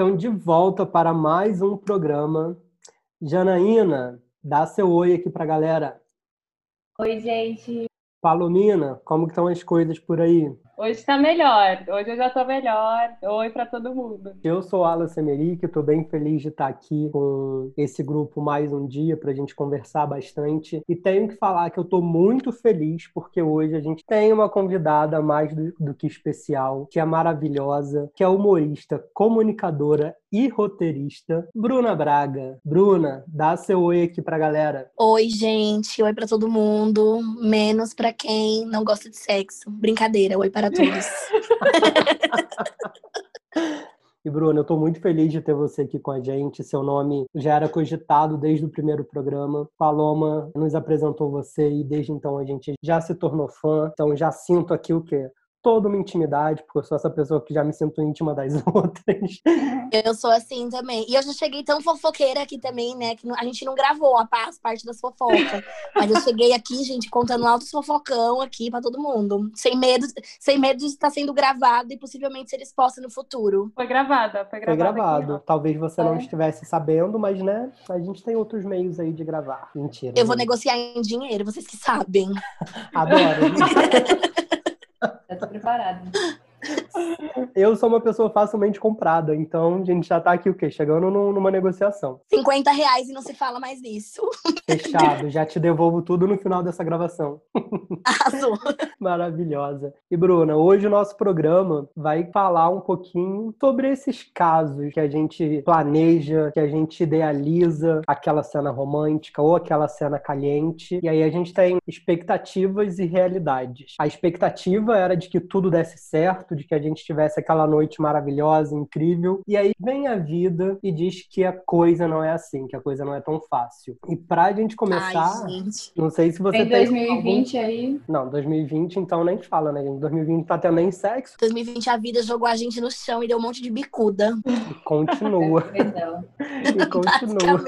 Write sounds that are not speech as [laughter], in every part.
então de volta para mais um programa. Janaína, dá seu oi aqui para a galera. Oi, gente. Palomina, como estão as coisas por aí? Hoje está melhor. Hoje eu já estou melhor. Oi para todo mundo. Eu sou Alan Semeric, estou bem feliz de estar aqui com esse grupo mais um dia para a gente conversar bastante. E tenho que falar que eu estou muito feliz porque hoje a gente tem uma convidada mais do, do que especial, que é maravilhosa, que é humorista, comunicadora e roteirista, Bruna Braga. Bruna, dá seu oi aqui pra galera. Oi, gente. Oi para todo mundo, menos para quem não gosta de sexo. Brincadeira. Oi para todos. [laughs] [laughs] E Bruno, eu estou muito feliz de ter você aqui com a gente. Seu nome já era cogitado desde o primeiro programa. Paloma nos apresentou você e desde então a gente já se tornou fã. Então já sinto aqui o quê? Toda uma intimidade, porque eu sou essa pessoa que já me sinto íntima das [laughs] outras. Eu sou assim também. E eu já cheguei tão fofoqueira aqui também, né? Que a gente não gravou a parte das fofocas. [laughs] Mas eu cheguei aqui, gente, contando altos fofocão aqui para todo mundo. Sem medo, sem medo de estar sendo gravado e possivelmente ser exposta no futuro. Foi gravada, foi gravada. Foi gravado. Aqui, Talvez você é. não estivesse sabendo, mas, né? A gente tem outros meios aí de gravar. Mentira. Eu vou negociar em dinheiro, vocês que sabem. Adoro. [laughs] Já tô preparada. [laughs] Eu sou uma pessoa facilmente comprada, então a gente já tá aqui o quê? Chegando numa negociação. 50 reais e não se fala mais nisso. Fechado, já te devolvo tudo no final dessa gravação. Arrasou. Maravilhosa. E Bruna, hoje o nosso programa vai falar um pouquinho sobre esses casos que a gente planeja, que a gente idealiza aquela cena romântica ou aquela cena caliente, e aí a gente tem expectativas e realidades. A expectativa era de que tudo desse certo, de que a gente tivesse aquela noite maravilhosa, incrível. E aí vem a vida e diz que a coisa não é assim, que a coisa não é tão fácil. E pra gente começar, Ai, gente. não sei se você tem. tem 2020 algum... aí? Não, 2020 então nem fala, né, gente? 2020 tá tendo nem sexo. 2020 a vida jogou a gente no chão e deu um monte de bicuda. E continua. [laughs] [laughs] e continua.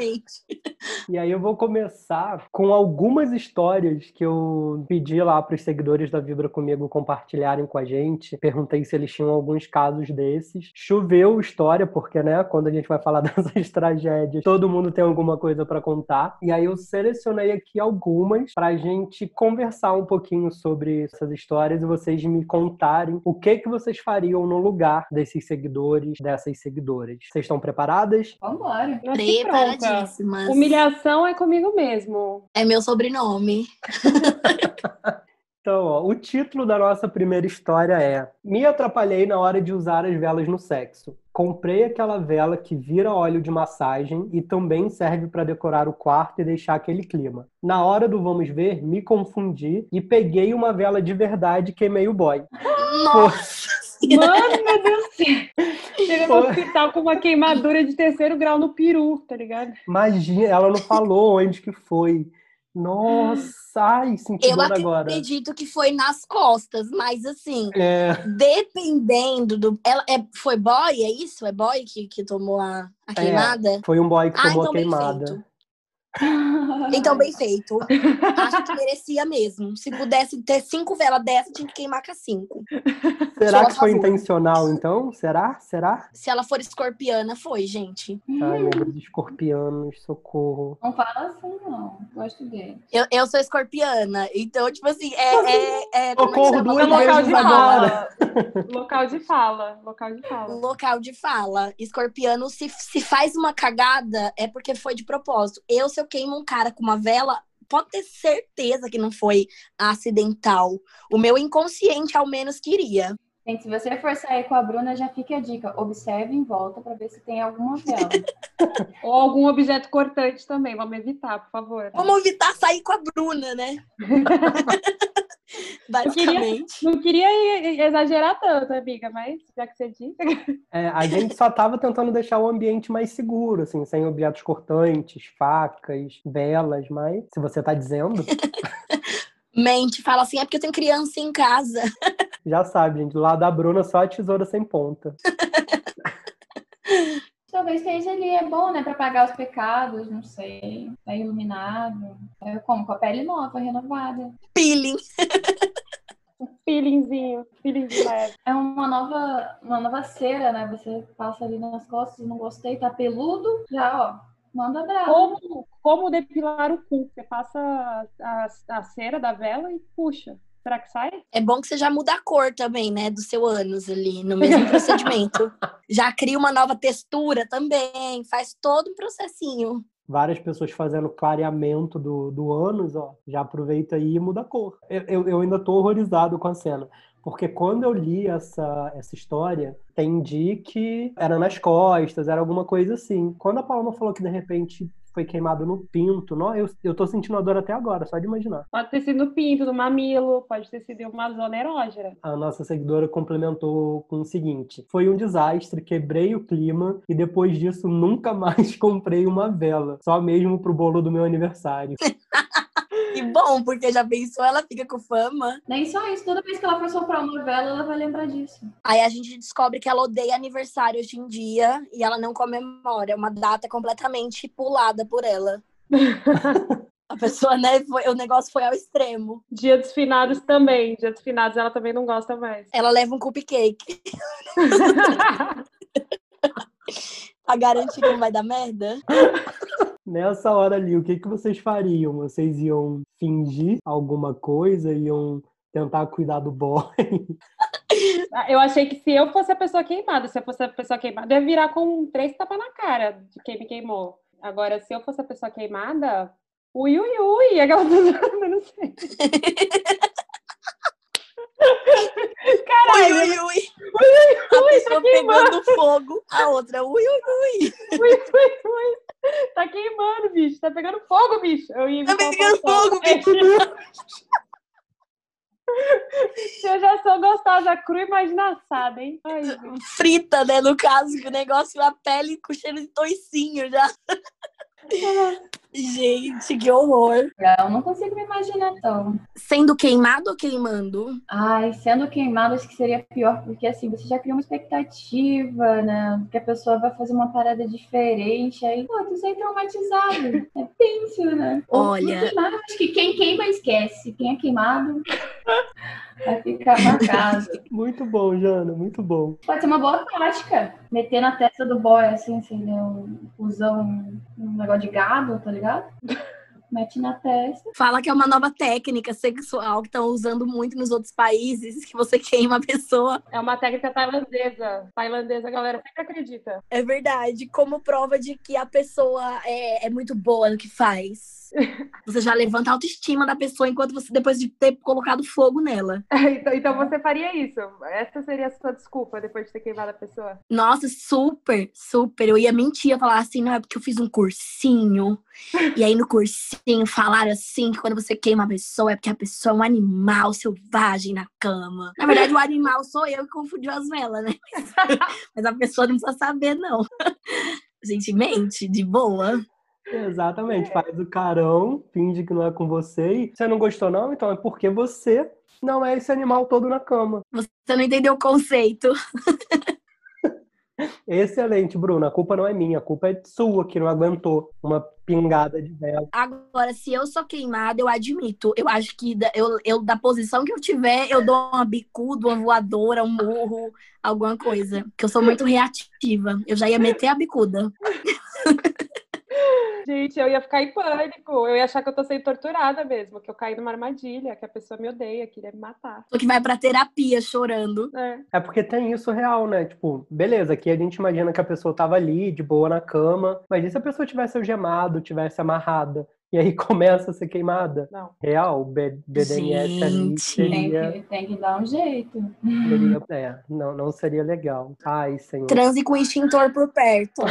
E aí eu vou começar com algumas histórias que eu pedi lá para os seguidores da Vibra comigo compartilharem com a gente, perguntando perguntei se eles tinham alguns casos desses. Choveu história, porque, né, quando a gente vai falar [laughs] dessas tragédias, todo mundo tem alguma coisa para contar. E aí eu selecionei aqui algumas pra gente conversar um pouquinho sobre essas histórias e vocês me contarem o que que vocês fariam no lugar desses seguidores, dessas seguidoras. Vocês estão preparadas? Vambora. Preparadíssimas. Humilhação é comigo mesmo. É meu sobrenome. [laughs] Então, ó, o título da nossa primeira história é Me atrapalhei na hora de usar as velas no sexo. Comprei aquela vela que vira óleo de massagem e também serve para decorar o quarto e deixar aquele clima. Na hora do vamos ver, me confundi e peguei uma vela de verdade e queimei o boy. Nossa! Mano, meu Deus do céu. Chega no hospital com uma queimadura de terceiro grau no peru, tá ligado? Imagina, ela não falou onde que foi. Nossa, ai, senti Eu agora. acredito que foi nas costas, mas assim, é. dependendo do. Ela é, foi boy, é isso? É boy que, que tomou a, a queimada? É, foi um boy que ah, tomou então a queimada. Então, bem feito. Acho que merecia mesmo. Se pudesse ter cinco velas dessa, tinha que queimar com cinco. Será que foi intencional, então? Será? Será? Se ela for escorpiana, foi, gente. Ai, meu Deus, escorpianos, socorro. Não fala assim, não. Gosto dele. Eu, eu sou escorpiana, então, tipo assim, é. é, é, é socorro duas local de agora. local de fala. Local de fala. Local de fala. Escorpiano, se, se faz uma cagada, é porque foi de propósito. Eu, se eu queimo um cara com uma vela, pode ter certeza que não foi acidental. O meu inconsciente, ao menos, queria. Gente, se você for sair com a Bruna, já fica a dica. Observe em volta para ver se tem alguma vela. [laughs] Ou algum objeto cortante também. Vamos evitar, por favor. Vamos evitar sair com a Bruna, né? [laughs] [laughs] Basicamente. Não queria, não queria, exagerar tanto, amiga, mas já que você disse. É, a gente só estava tentando deixar o ambiente mais seguro, assim, sem objetos cortantes, facas, velas, mas se você está dizendo. [laughs] Mente, fala assim, é porque eu tenho criança em casa. Já sabe, gente, do lado da Bruna só a tesoura sem ponta. [laughs] Talvez seja ali, é bom, né, para pagar os pecados, não sei. Tá iluminado. É como com a pele nova, renovada. Peeling. [laughs] Um peelingzinho, peelingzinho leve. É uma nova, uma nova cera, né? Você passa ali nas costas, não gostei, tá peludo, já, ó, Manda brava. Como, como depilar o cu? Você passa a, a cera da vela e puxa. Será que sai? É bom que você já muda a cor também, né? Do seu ânus ali, no mesmo procedimento. [laughs] já cria uma nova textura também, faz todo um processinho. Várias pessoas fazendo clareamento do, do ânus, ó, já aproveita aí e muda a cor. Eu, eu, eu ainda tô horrorizado com a cena. Porque quando eu li essa, essa história, entendi que era nas costas, era alguma coisa assim. Quando a Paloma falou que de repente foi queimado no pinto. Não, eu, eu tô sentindo a dor até agora, só de imaginar. Pode ter sido no pinto, no mamilo, pode ter sido uma zona erógena. A nossa seguidora complementou com o seguinte: foi um desastre, quebrei o clima e depois disso nunca [laughs] mais comprei uma vela, só mesmo pro bolo do meu aniversário. [laughs] Que bom, porque já pensou, ela fica com fama. Nem só isso, toda vez que ela for soprar uma vela, ela vai lembrar disso. Aí a gente descobre que ela odeia aniversário hoje em dia e ela não comemora. É uma data completamente pulada por ela. [laughs] A pessoa, né, foi, o negócio foi ao extremo. Dia dos finados também. Dia dos finados ela também não gosta mais. Ela leva um cupcake. [laughs] pra garantir que não vai dar merda. [laughs] Nessa hora ali, o que, que vocês fariam? Vocês iam fingir alguma coisa? Iam tentar cuidar do boy? [laughs] Eu achei que se eu fosse a pessoa queimada, se eu fosse a pessoa queimada, eu ia virar com três tapas na cara de quem me queimou. Agora, se eu fosse a pessoa queimada, ui, ui, ui, aquela [laughs] pessoa, eu não sei. Caralho! Ui, ui, ui. ui, ui a pessoa tá pegando fogo, a outra, ui, ui, ui. Ui, ui, ui. [laughs] Tá queimando, bicho. Tá pegando fogo, bicho. Eu ia tá pegando fogo, bicho. [laughs] Eu já sou gostosa, cru imaginaçada, hein? Ai, [laughs] Frita, né? No caso, que o negócio, a pele com cheiro de toicinho já. Gente, que horror. Eu não consigo me imaginar tão. Sendo queimado ou queimando? Ai, sendo queimado acho que seria pior, porque assim, você já cria uma expectativa, né? Que a pessoa vai fazer uma parada diferente, aí, pô, tu sai traumatizado. [laughs] É tenso, né? Olha. Queimado, acho que quem queima esquece. Quem é queimado vai ficar marcado. [laughs] Muito bom, Jana, muito bom. Pode ser uma boa tática. Meter na testa do boy, assim, assim, né? Um, usar um, um negócio de gado, tá ligado? [laughs] Mete na testa. Fala que é uma nova técnica sexual que estão usando muito nos outros países, que você [laughs] queima a pessoa. É uma técnica tailandesa. Tailandesa, galera sempre acredita. É verdade, como prova de que a pessoa é, é muito boa no que faz. [laughs] Você já levanta a autoestima da pessoa enquanto você, depois de ter colocado fogo nela. [laughs] então, então você faria isso. Essa seria a sua desculpa depois de ter queimado a pessoa. Nossa, super, super. Eu ia mentir, ia falar assim, não, é porque eu fiz um cursinho. e aí no cursinho falaram assim que quando você queima a pessoa é porque a pessoa é um animal selvagem na cama. Na verdade, o animal sou eu que confundiu as velas, né? [laughs] Mas a pessoa não precisa saber, não. A gente mente, de boa. Exatamente, é. faz o carão, finge que não é com você e você não gostou não, então é porque você não é esse animal todo na cama. Você não entendeu o conceito. [laughs] Excelente, Bruna. A culpa não é minha, a culpa é sua que não aguentou uma pingada de vela. Agora, se eu sou queimada, eu admito. Eu acho que eu, eu da posição que eu tiver, eu dou uma bicuda, uma voadora, um murro, alguma coisa. Que eu sou muito reativa. Eu já ia meter a bicuda. [laughs] Gente, eu ia ficar em pânico. Eu ia achar que eu tô sendo torturada mesmo, que eu caí numa armadilha, que a pessoa me odeia, queria me matar. Ou que vai pra terapia chorando. É. é porque tem isso real, né? Tipo, beleza, aqui a gente imagina que a pessoa tava ali, de boa na cama, mas e se a pessoa tivesse algemado, tivesse amarrada? e aí [laughs] começa a ser queimada. Não. Real, o BDNS ali seria... Tem que, tem que dar um jeito. Seria, é, não, não seria legal. Ai, senhor. Transe com extintor por perto.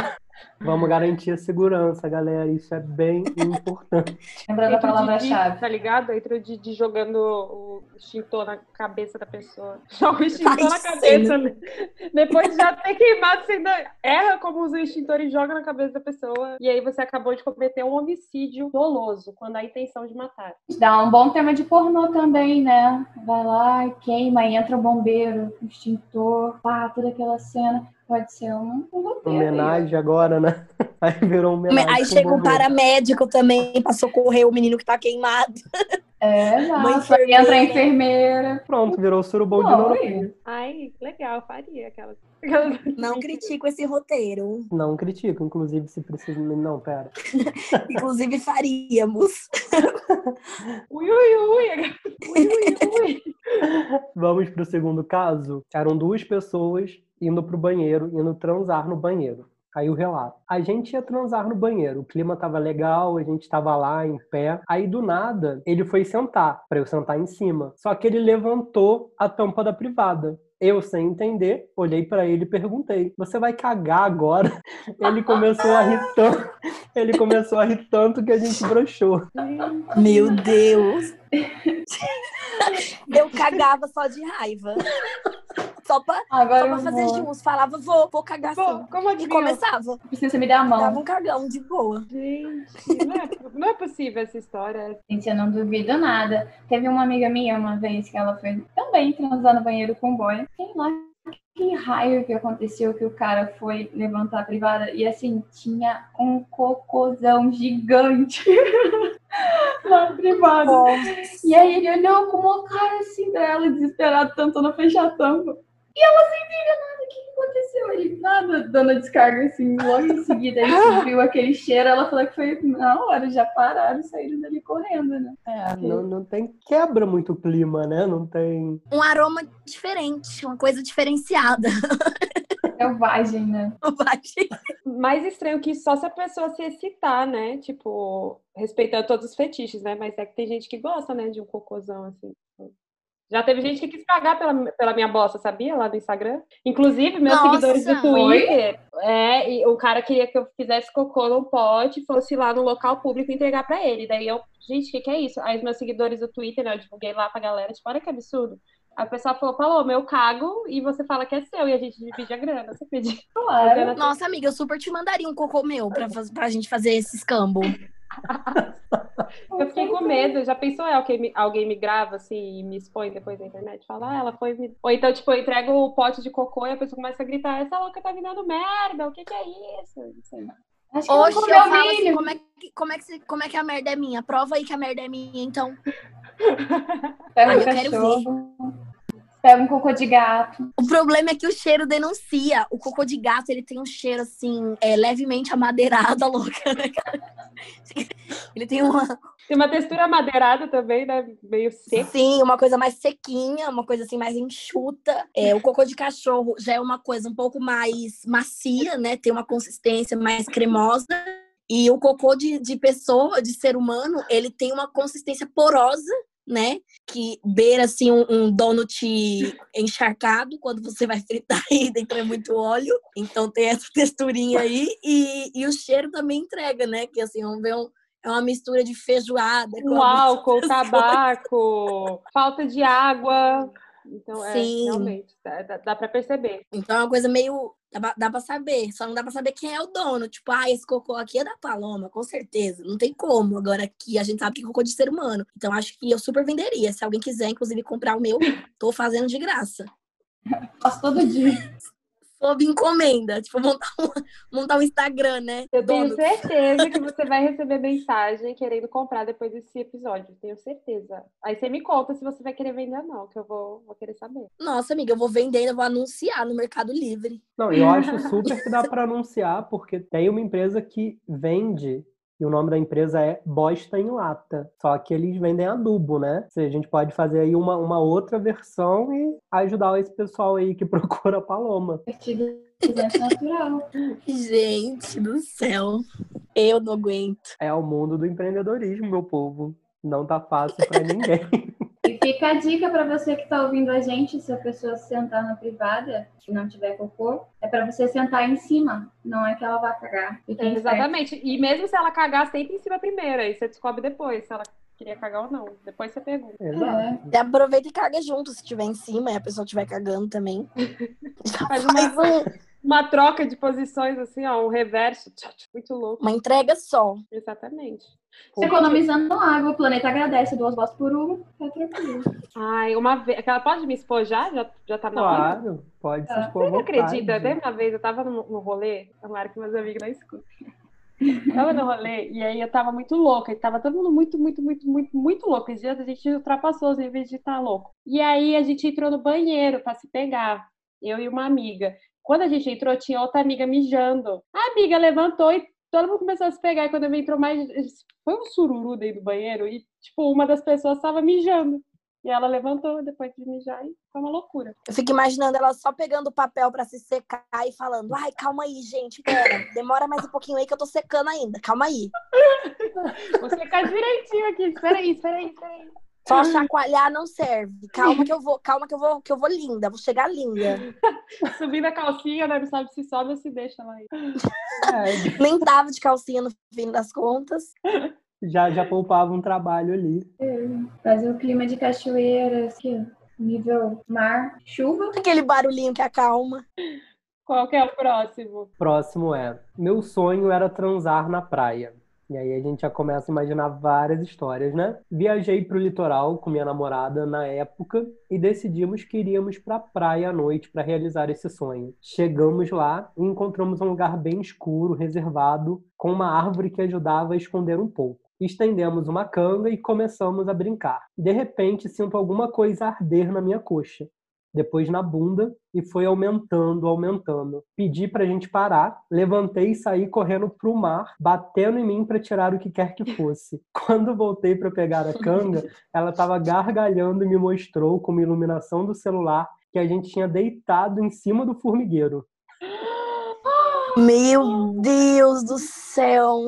Vamos garantir a segurança, galera. Isso é bem importante. [laughs] Lembrando a palavra-chave. Tá ligado? Entra o Didi jogando o extintor na cabeça da pessoa. [laughs] Joga o extintor Ai, na cabeça. Né? Depois de já ter queimado, você ainda erra como usa o extintor e joga na cabeça da pessoa. E aí você acabou de cometer um homicídio doloso, quando a intenção de matar. Dá um bom tema de pornô também, né? Vai lá e queima, e entra o bombeiro, o extintor, pá, toda aquela cena. Pode ser um, um roteiro. Homenagem aí. agora, né? [laughs] Aí virou um homenagem. Aí chega um paramédico também para socorrer o menino que tá queimado. É, exato. Entra a enfermeira. Pronto, virou o surubom de novo. Ai, legal, faria aquela. Não critico esse roteiro. Não critico, inclusive se precisa. Não, pera. [laughs] inclusive faríamos. [laughs] ui, ui, ui. ui, ui, ui. Vamos pro segundo caso. Eram duas pessoas indo pro banheiro, indo transar no banheiro. Aí o relato. A gente ia transar no banheiro, o clima tava legal, a gente tava lá em pé. Aí do nada, ele foi sentar, para eu sentar em cima. Só que ele levantou a tampa da privada. Eu, sem entender, olhei para ele e perguntei: Você vai cagar agora? [laughs] Ele começou a rir tanto, [laughs] ele começou a rir tanto que a gente broxou. Meu Deus! [laughs] Eu cagava só de raiva. Só pra, Agora só pra fazer vou. juntos. Falava, vou, vou cagar vou. Como e começava. Precisa me dar a mão. Dava um cagão de boa. Gente, não é, não é possível essa história. Gente, eu não duvido nada. Teve uma amiga minha uma vez que ela foi também transar no banheiro com um boy. Sei lá que raio que aconteceu que o cara foi levantar a privada e assim tinha um cocôzão gigante [laughs] na privada. Nossa. E aí ele olhou com uma cara assim dela, desesperado, tentando fechar a tampa. E ela sem entender nada, o que, aconteceu? Ele, nada, dando descarga assim, logo em seguida, ele subiu [laughs] aquele cheiro, ela falou que foi na hora, já pararam e saíram dali correndo, né? É, não, não tem, quebra muito o clima, né? Não tem... Um aroma diferente, uma coisa diferenciada. [laughs] Selvagem, né? Selvagem. Mais estranho que só se a pessoa se excitar, né? Tipo, respeitando todos os fetiches, né? Mas é que tem gente que gosta, né, de um cocôzão, assim. Já teve gente que quis pagar pela, pela minha bosta, sabia? Lá no Instagram. Inclusive, meus Nossa, seguidores do Twitter, é, e o cara queria que eu fizesse cocô no pote, fosse lá no local público entregar para ele. Daí eu, gente, o que, que é isso? Aí os meus seguidores do Twitter, né, eu divulguei lá pra galera, tipo, olha que absurdo. Aí o pessoal falou, falou, meu cago, e você fala que é seu, e a gente divide a grana. Você pediu. Claro. Nossa, amiga, eu super te mandaria um cocô meu pra, pra gente fazer esse escambo. [laughs] Eu fiquei com medo. Já pensou é, alguém me, alguém me grava assim e me expõe depois na internet? Fala, ah, ela foi. Me... Ou então, tipo, eu entrego o pote de cocô e a pessoa começa a gritar: essa louca tá me dando merda, o que, que é isso? Acho que Oxe, eu, eu falo assim, como é, que, como, é que, como é que a merda é minha? Prova aí que a merda é minha, então. Pega um cachorro. Pega um cocô de gato. O problema é que o cheiro denuncia. O cocô de gato, ele tem um cheiro, assim, é, levemente amadeirado, [laughs] louca, né, Ele tem uma... Tem uma textura amadeirada também, né? Meio seca. Sim, uma coisa mais sequinha, uma coisa, assim, mais enxuta. É, o cocô de cachorro já é uma coisa um pouco mais macia, né? Tem uma consistência mais cremosa. E o cocô de, de pessoa, de ser humano, ele tem uma consistência porosa né? Que beira assim um, um donut encharcado quando você vai fritar [laughs] e dentro é muito óleo. Então tem essa [laughs] texturinha aí e, e o cheiro também entrega, né? Que assim, vamos ver um, é uma mistura de feijoada. Com álcool, [laughs] tabaco, falta de água. Então, é, Sim. realmente, dá, dá para perceber. Então é uma coisa meio. Dá, dá pra saber, só não dá pra saber quem é o dono. Tipo, ah, esse cocô aqui é da Paloma, com certeza. Não tem como. Agora aqui a gente sabe que é cocô de ser humano. Então acho que eu super venderia. Se alguém quiser, inclusive, comprar o meu, [laughs] tô fazendo de graça. Faço todo dia sob encomenda. Tipo, montar um, [laughs] montar um Instagram, né? Eu tenho certeza que [laughs] você vai receber mensagem querendo comprar depois desse episódio. Tenho certeza. Aí você me conta se você vai querer vender ou não, que eu vou, vou querer saber. Nossa, amiga, eu vou vender, eu vou anunciar no Mercado Livre. Não, eu acho [laughs] super que dá para anunciar, porque tem uma empresa que vende e o nome da empresa é Bosta em Lata. Só que eles vendem adubo, né? Seja, a gente pode fazer aí uma, uma outra versão e ajudar esse pessoal aí que [laughs] procura a Paloma. Gente do céu, eu não aguento. É o mundo do empreendedorismo, meu povo. Não tá fácil para ninguém. [laughs] E fica a dica para você que está ouvindo a gente, se a pessoa sentar na privada, se não tiver cocô, é para você sentar em cima, não é que ela vai cagar. É, exatamente. E mesmo se ela cagar, sempre em cima primeiro, aí você descobre depois se ela queria cagar ou não. Depois você pergunta. É. Aproveita e caga junto, se estiver em cima e a pessoa estiver cagando também. [laughs] faz uma, um... uma troca de posições, assim, ó, um reverso. Muito louco. Uma entrega só. Exatamente. Economizando água, o planeta agradece duas botas por uma, tá tranquilo. Ai, uma vez. Ela pode me expor já? Já, já tá na hora? Claro, pode se expor. Você não acredita? Teve uma vez, eu tava no, no rolê, tomara que meus amigos não escutem. [laughs] Tava no rolê e aí eu tava muito louca. E tava todo mundo muito, muito, muito, muito, muito louco. Esse dia a gente ultrapassou os níveis de estar tá louco. E aí a gente entrou no banheiro para se pegar. Eu e uma amiga. Quando a gente entrou, tinha outra amiga mijando. A amiga levantou e todo mundo começou a se pegar. E quando eu entrou mais. Foi um sururu dentro do banheiro. E, tipo, uma das pessoas estava mijando. E ela levantou depois de mijar e foi uma loucura. Eu fico imaginando ela só pegando o papel para se secar e falando: ai, calma aí, gente, pera, demora mais um pouquinho aí que eu tô secando ainda, calma aí. [laughs] Vou secar direitinho aqui, espera aí, espera aí, espera aí. Só chacoalhar não serve. Calma que eu vou, calma que eu vou, que eu vou linda, vou chegar linda. [laughs] Subindo a calcinha, né? Não sabe se sobe ou se deixa lá. É. [laughs] Nem tava de calcinha no fim das contas já, já poupava um trabalho ali. É, fazer o clima de cachoeira, assim, nível mar, chuva. Aquele barulhinho que acalma. Qual que é o próximo? Próximo é: Meu sonho era transar na praia. E aí a gente já começa a imaginar várias histórias, né? Viajei para o litoral com minha namorada na época e decidimos que iríamos para a praia à noite para realizar esse sonho. Chegamos lá e encontramos um lugar bem escuro, reservado, com uma árvore que ajudava a esconder um pouco estendemos uma canga e começamos a brincar. De repente, sinto alguma coisa arder na minha coxa, depois na bunda e foi aumentando, aumentando. Pedi para a gente parar, levantei e saí correndo para o mar, batendo em mim para tirar o que quer que fosse. [laughs] Quando voltei para pegar a canga, ela estava gargalhando e me mostrou com uma iluminação do celular que a gente tinha deitado em cima do formigueiro. Meu Deus do céu!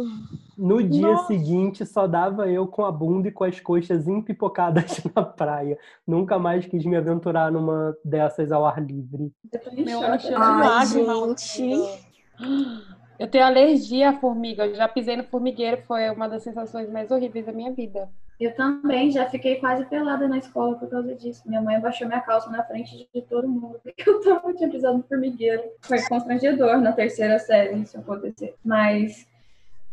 No dia Nossa. seguinte, só dava eu com a bunda e com as coxas empipocadas [laughs] na praia. Nunca mais quis me aventurar numa dessas ao ar livre. Meu, Ai, gente. Eu tenho alergia à formiga. Eu já pisei no formigueiro, foi uma das sensações mais horríveis da minha vida. Eu também já fiquei quase pelada na escola por causa disso. Minha mãe baixou minha calça na frente de todo mundo [laughs] porque eu tava, tinha pisado no formigueiro. Foi constrangedor na terceira série isso acontecer. Mas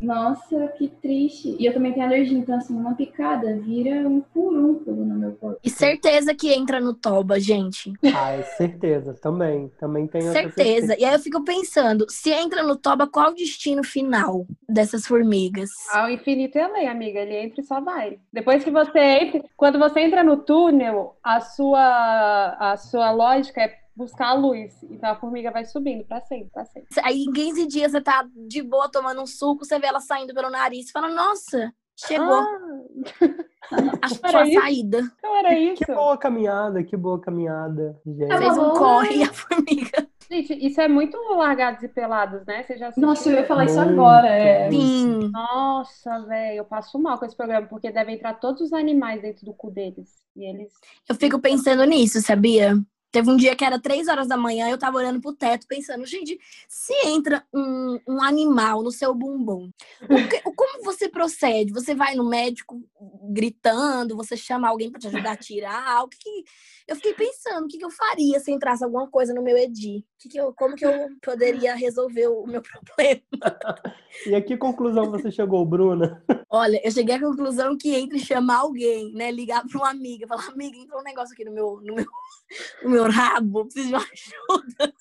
nossa, que triste. E eu também tenho alergia, então assim, uma picada vira um furúnculo no meu corpo. E certeza que entra no toba, gente. Ah, é certeza, também. Também tenho certeza. certeza. E aí eu fico pensando, se entra no toba, qual o destino final dessas formigas? Ao infinito e além, amiga. Ele entra e só vai. Depois que você entra, quando você entra no túnel, a sua, a sua lógica é buscar a luz. Então a formiga vai subindo para sempre, para sempre. Aí em 15 dias você tá de boa tomando um suco, você vê ela saindo pelo nariz e fala: Nossa, chegou. Ah. [laughs] Achou a saída. Então era isso. Que boa caminhada, que boa caminhada. Gente. Fez um corre a formiga. Gente, isso é muito largados e pelados, né? Você já Nossa, eu ia falar isso agora. É... Sim. Nossa, velho, eu passo mal com esse programa, porque devem entrar todos os animais dentro do cu deles. E eles. Eu fico pensando nisso, sabia? Teve um dia que era três horas da manhã, eu tava olhando pro teto, pensando, gente, se entra um, um animal no seu bumbum, que, como você procede? Você vai no médico gritando, você chama alguém para te ajudar a tirar? O que, que... Eu fiquei pensando, o que, que, eu faria se entrasse alguma coisa no meu EDI? Que eu, como que eu poderia resolver o meu [laughs] problema? e a que conclusão você chegou, Bruna? Olha, eu cheguei à conclusão que entre chamar alguém, né, ligar para uma amiga, falar, amiga, entrou um negócio aqui no meu, no meu, no meu rabo, preciso de uma ajuda.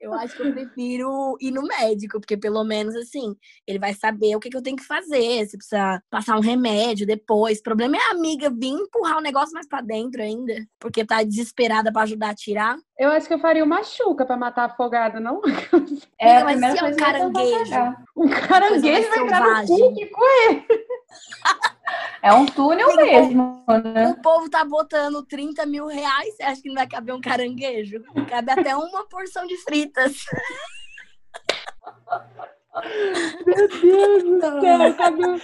Eu acho que eu prefiro ir no médico, porque pelo menos assim, ele vai saber o que, que eu tenho que fazer, se precisa passar um remédio depois. O problema é a amiga vir empurrar o negócio mais para dentro ainda, porque tá desesperada para ajudar a tirar. Eu acho que eu faria uma chuca para matar afogado, não? [laughs] É, mas se é um caranguejo. Um caranguejo vai entrar no cu, que coisa. É um túnel Sim, mesmo. O, né? o povo tá botando 30 mil reais, você acha que não vai caber um caranguejo? Cabe até uma porção de fritas. [laughs] Meu Deus do céu, cabe um...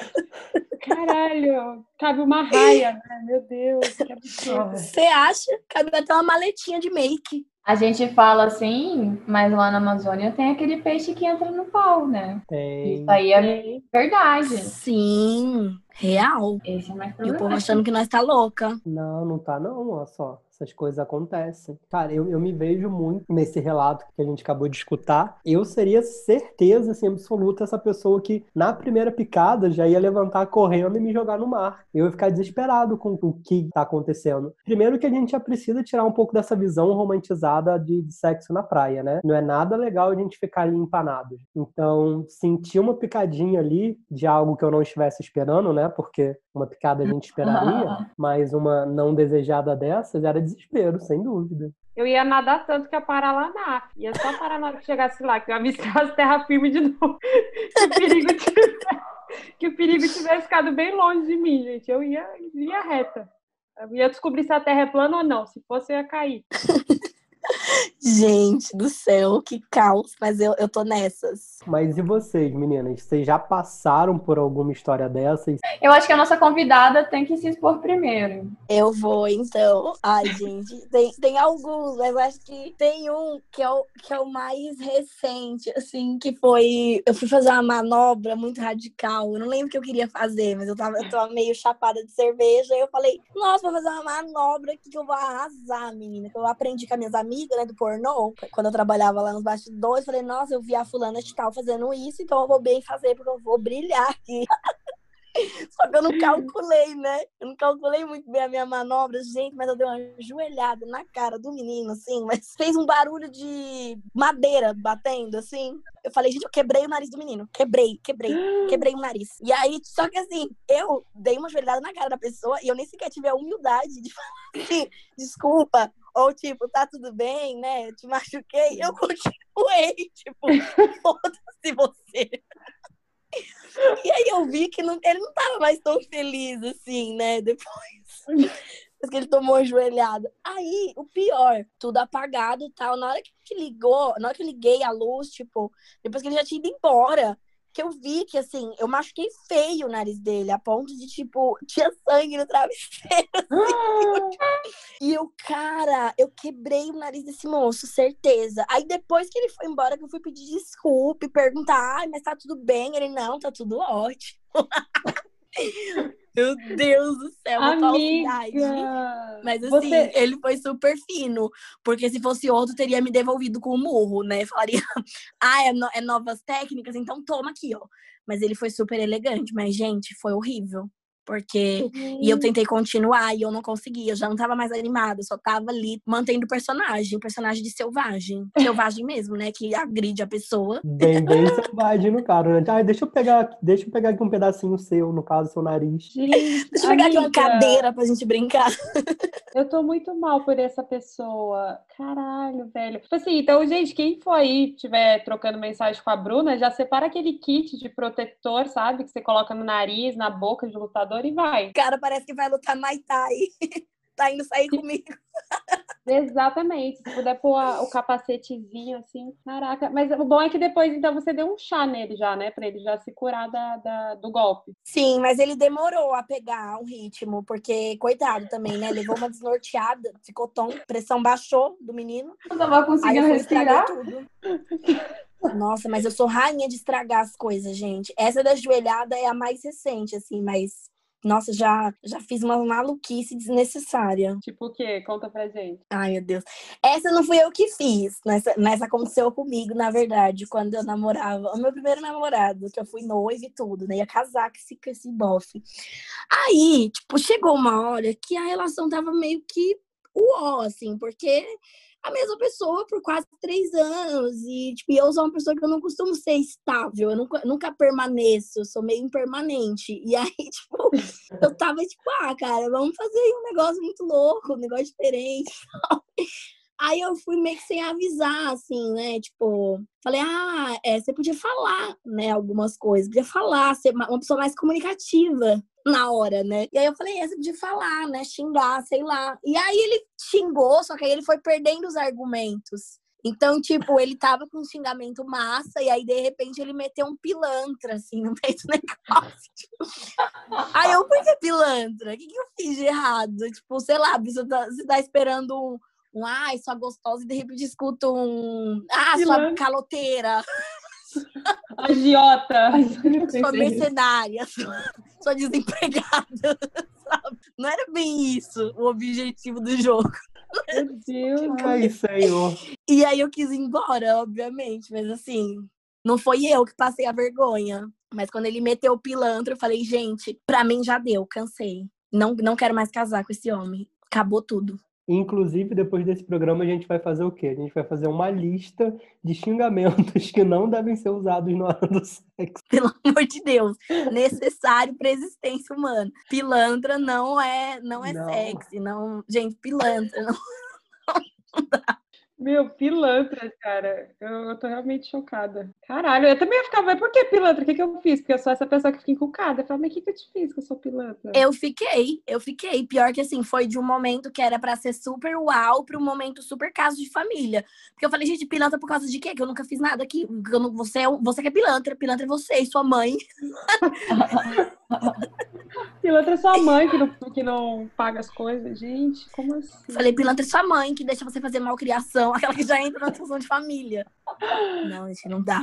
Caralho, cabe uma [laughs] raia, né? Meu Deus, que absurdo. Você acha? Cabe até uma maletinha de make. A gente fala assim, mas lá na Amazônia tem aquele peixe que entra no pau, né? Tem. Isso aí é verdade. Sim. Real. Esse é mais E o povo achando que nós tá louca. Não, não tá não, olha só. Essas coisas acontecem. Cara, eu, eu me vejo muito nesse relato que a gente acabou de escutar. Eu seria certeza, assim, absoluta, essa pessoa que na primeira picada já ia levantar correndo e me jogar no mar. Eu ia ficar desesperado com o que tá acontecendo. Primeiro que a gente já precisa tirar um pouco dessa visão romantizada de, de sexo na praia, né? Não é nada legal a gente ficar ali empanado. Então, sentir uma picadinha ali de algo que eu não estivesse esperando, né? Porque uma picada a gente esperaria, [laughs] mas uma não desejada dessas era desespero, sem dúvida. Eu ia nadar tanto que ia parar lá na África. Ia só parar na hora que chegasse lá, que eu avistasse terra firme de novo. [laughs] que, o perigo tivesse, que o perigo tivesse ficado bem longe de mim, gente. Eu ia, ia reta. Eu ia descobrir se a terra é plana ou não. Se fosse, eu ia cair. Gente do céu, que caos, mas eu, eu tô nessas. Mas e vocês, meninas? Vocês já passaram por alguma história dessas? Eu acho que a nossa convidada tem que se expor primeiro. Eu vou, então. Ai, gente, tem, tem alguns, mas eu acho que tem um que é, o, que é o mais recente, assim, que foi. Eu fui fazer uma manobra muito radical. Eu não lembro o que eu queria fazer, mas eu tava, eu tava meio chapada de cerveja. E eu falei, nossa, vou fazer uma manobra que eu vou arrasar, menina. Que eu aprendi com as minhas amigas, né, do pornô. Quando eu trabalhava lá nos bastidores, falei, nossa, eu vi a fulana de tal fazendo isso, então eu vou bem fazer, porque eu vou brilhar aqui. [laughs] Só que eu não calculei, né? Eu não calculei muito bem a minha manobra, gente, mas eu dei uma joelhada na cara do menino, assim, mas fez um barulho de madeira batendo, assim. Eu falei, gente, eu quebrei o nariz do menino. Quebrei, quebrei, quebrei o nariz. E aí, só que assim, eu dei uma joelhada na cara da pessoa e eu nem sequer tive a humildade de [laughs] falar assim, desculpa, ou tipo, tá tudo bem, né? Te machuquei. Eu continuei, [laughs] tipo, foda-se você. E aí eu vi que não, ele não tava mais tão feliz assim, né? Depois. Depois que ele tomou a joelhada. Aí, o pior, tudo apagado e tal. Na hora que ligou, na hora que eu liguei a luz, tipo, depois que ele já tinha ido embora, que eu vi que, assim, eu machuquei feio o nariz dele, a ponto de, tipo, tinha sangue no travesseiro. [laughs] Assim. e o cara, eu quebrei o nariz desse moço, certeza. Aí depois que ele foi embora, que eu fui pedir desculpa e perguntar, ai, mas tá tudo bem? Ele, não, tá tudo ótimo. [laughs] Meu Deus do céu, uma Amiga, Mas assim, você... ele foi super fino. Porque se fosse outro, teria me devolvido com um murro, né? Falaria, [laughs] ah, é, no, é novas técnicas, então toma aqui, ó. Mas ele foi super elegante. Mas, gente, foi horrível. Porque. Uhum. E eu tentei continuar e eu não conseguia. Eu já não tava mais animada. Só tava ali mantendo o personagem. O personagem de selvagem. [laughs] Selvagem mesmo, né? Que agride a pessoa. Bem, bem [laughs] selvagem no cara, né? Ah, deixa eu pegar, deixa eu pegar aqui um pedacinho seu, no caso, seu nariz. deixa eu pegar aqui uma cadeira pra gente brincar. Eu tô muito mal por essa pessoa. Caralho, velho. Tipo assim, então, gente, quem for aí, tiver trocando mensagem com a Bruna, já separa aquele kit de protetor, sabe? Que você coloca no nariz, na boca de lutador e vai. Cara, parece que vai lutar Muay Thai. [laughs] tá indo sair comigo. Exatamente. Se puder pôr a, o capacetezinho assim, caraca. Mas o bom é que depois, então, você deu um chá nele já, né? Pra ele já se curar da, da, do golpe. Sim, mas ele demorou a pegar um ritmo, porque, coitado também, né? Levou uma desnorteada, ficou tom, pressão baixou do menino. Não tava conseguindo respirar. Tudo. Nossa, mas eu sou rainha de estragar as coisas, gente. Essa da joelhada é a mais recente, assim, mas nossa, já, já fiz uma maluquice desnecessária. Tipo o quê? Conta pra gente. Ai, meu Deus. Essa não fui eu que fiz, mas, mas aconteceu comigo, na verdade, quando eu namorava. O meu primeiro namorado, que eu fui noiva e tudo, né? Ia casar com esse, com esse bofe. Aí, tipo, chegou uma hora que a relação tava meio que uó, assim, porque a mesma pessoa por quase três anos. E, tipo, eu sou uma pessoa que eu não costumo ser estável, eu nunca, nunca permaneço, eu sou meio impermanente. E aí, [laughs] tipo, eu tava tipo, ah, cara, vamos fazer um negócio muito louco, um negócio diferente. [laughs] Aí eu fui meio que sem avisar, assim, né? Tipo, falei, ah, é, você podia falar, né? Algumas coisas, podia falar, ser uma pessoa mais comunicativa na hora, né? E aí eu falei, é, você podia falar, né? Xingar, sei lá. E aí ele xingou, só que aí ele foi perdendo os argumentos. Então, tipo, ele tava com um xingamento massa, e aí, de repente, ele meteu um pilantra, assim, no meio do [laughs] negócio. Tipo. Aí eu, por que pilantra? O que, que eu fiz de errado? Tipo, sei lá, você tá, você tá esperando um um ai, sua gostosa, e de repente escuta um ah, sua caloteira. [laughs] Agiota. [laughs] Sou mercenária, [laughs] sou, sou desempregada. Sabe? Não era bem isso o objetivo do jogo. Meu Deus. Ai, senhor. E aí eu quis ir embora, obviamente, mas assim, não foi eu que passei a vergonha. Mas quando ele meteu o pilantra, eu falei, gente, pra mim já deu, cansei. Não, não quero mais casar com esse homem. Acabou tudo. Inclusive, depois desse programa, a gente vai fazer o quê? A gente vai fazer uma lista de xingamentos [laughs] que não devem ser usados na hora do sexo. Pelo amor de Deus, necessário para existência humana. Pilantra não é, não é não. sexy, não, gente, pilantra não, [laughs] não dá. Meu, pilantra, cara. Eu, eu tô realmente chocada. Caralho, eu também ia ficar, mas por que pilantra? O que, que eu fiz? Porque eu sou essa pessoa que fica encucada. Eu falo, mas o que, que eu te fiz que eu sou pilantra? Eu fiquei, eu fiquei. Pior que assim, foi de um momento que era para ser super uau para um momento super caso de família. Porque eu falei, gente, pilantra por causa de quê? Que eu nunca fiz nada aqui. Eu não, você, é, você que é pilantra, pilantra é você e sua mãe. [laughs] pilantra é sua mãe que não, que não paga as coisas. Gente, como assim? Falei, pilantra é sua mãe que deixa você fazer malcriação [laughs] aquela que já entra na discussão de família. Não, gente, não dá.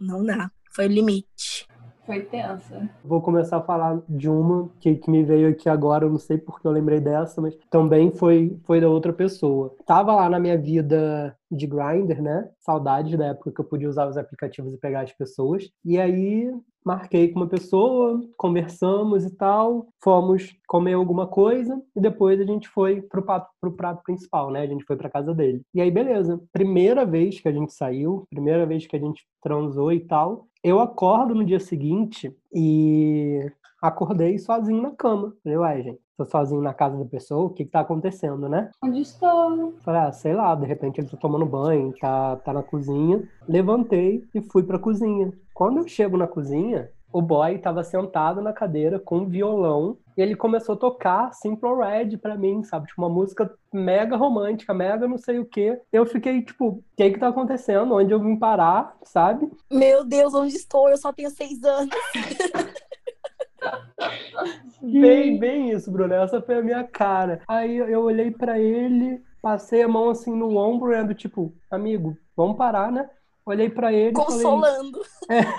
Não dá. Foi o limite. Foi tensa. Vou começar a falar de uma que, que me veio aqui agora, eu não sei porque eu lembrei dessa, mas também foi, foi da outra pessoa. Tava lá na minha vida de grinder, né? Saudades da época que eu podia usar os aplicativos e pegar as pessoas. E aí marquei com uma pessoa, conversamos e tal, fomos comer alguma coisa e depois a gente foi pro pro prato principal, né? A gente foi pra casa dele. E aí, beleza. Primeira vez que a gente saiu, primeira vez que a gente transou e tal, eu acordo no dia seguinte e acordei sozinho na cama. Falei, ué, gente, tô sozinho na casa da pessoa, o que que tá acontecendo, né? Onde estou? Falei, ah, sei lá, de repente ele tá tomando banho, tá, tá na cozinha. Levantei e fui pra cozinha. Quando eu chego na cozinha, o boy estava sentado na cadeira com um violão e ele começou a tocar Simple Red pra mim, sabe? Tipo, uma música mega romântica, mega não sei o quê. Eu fiquei, tipo, o que que tá acontecendo? Onde eu vim parar, sabe? Meu Deus, onde estou? Eu só tenho seis anos. [laughs] bem, bem isso, Bruno. Essa foi a minha cara. Aí eu olhei para ele, passei a mão assim no ombro, né? Do tipo, amigo, vamos parar, né? Olhei para ele. Consolando. Falei, [laughs] é,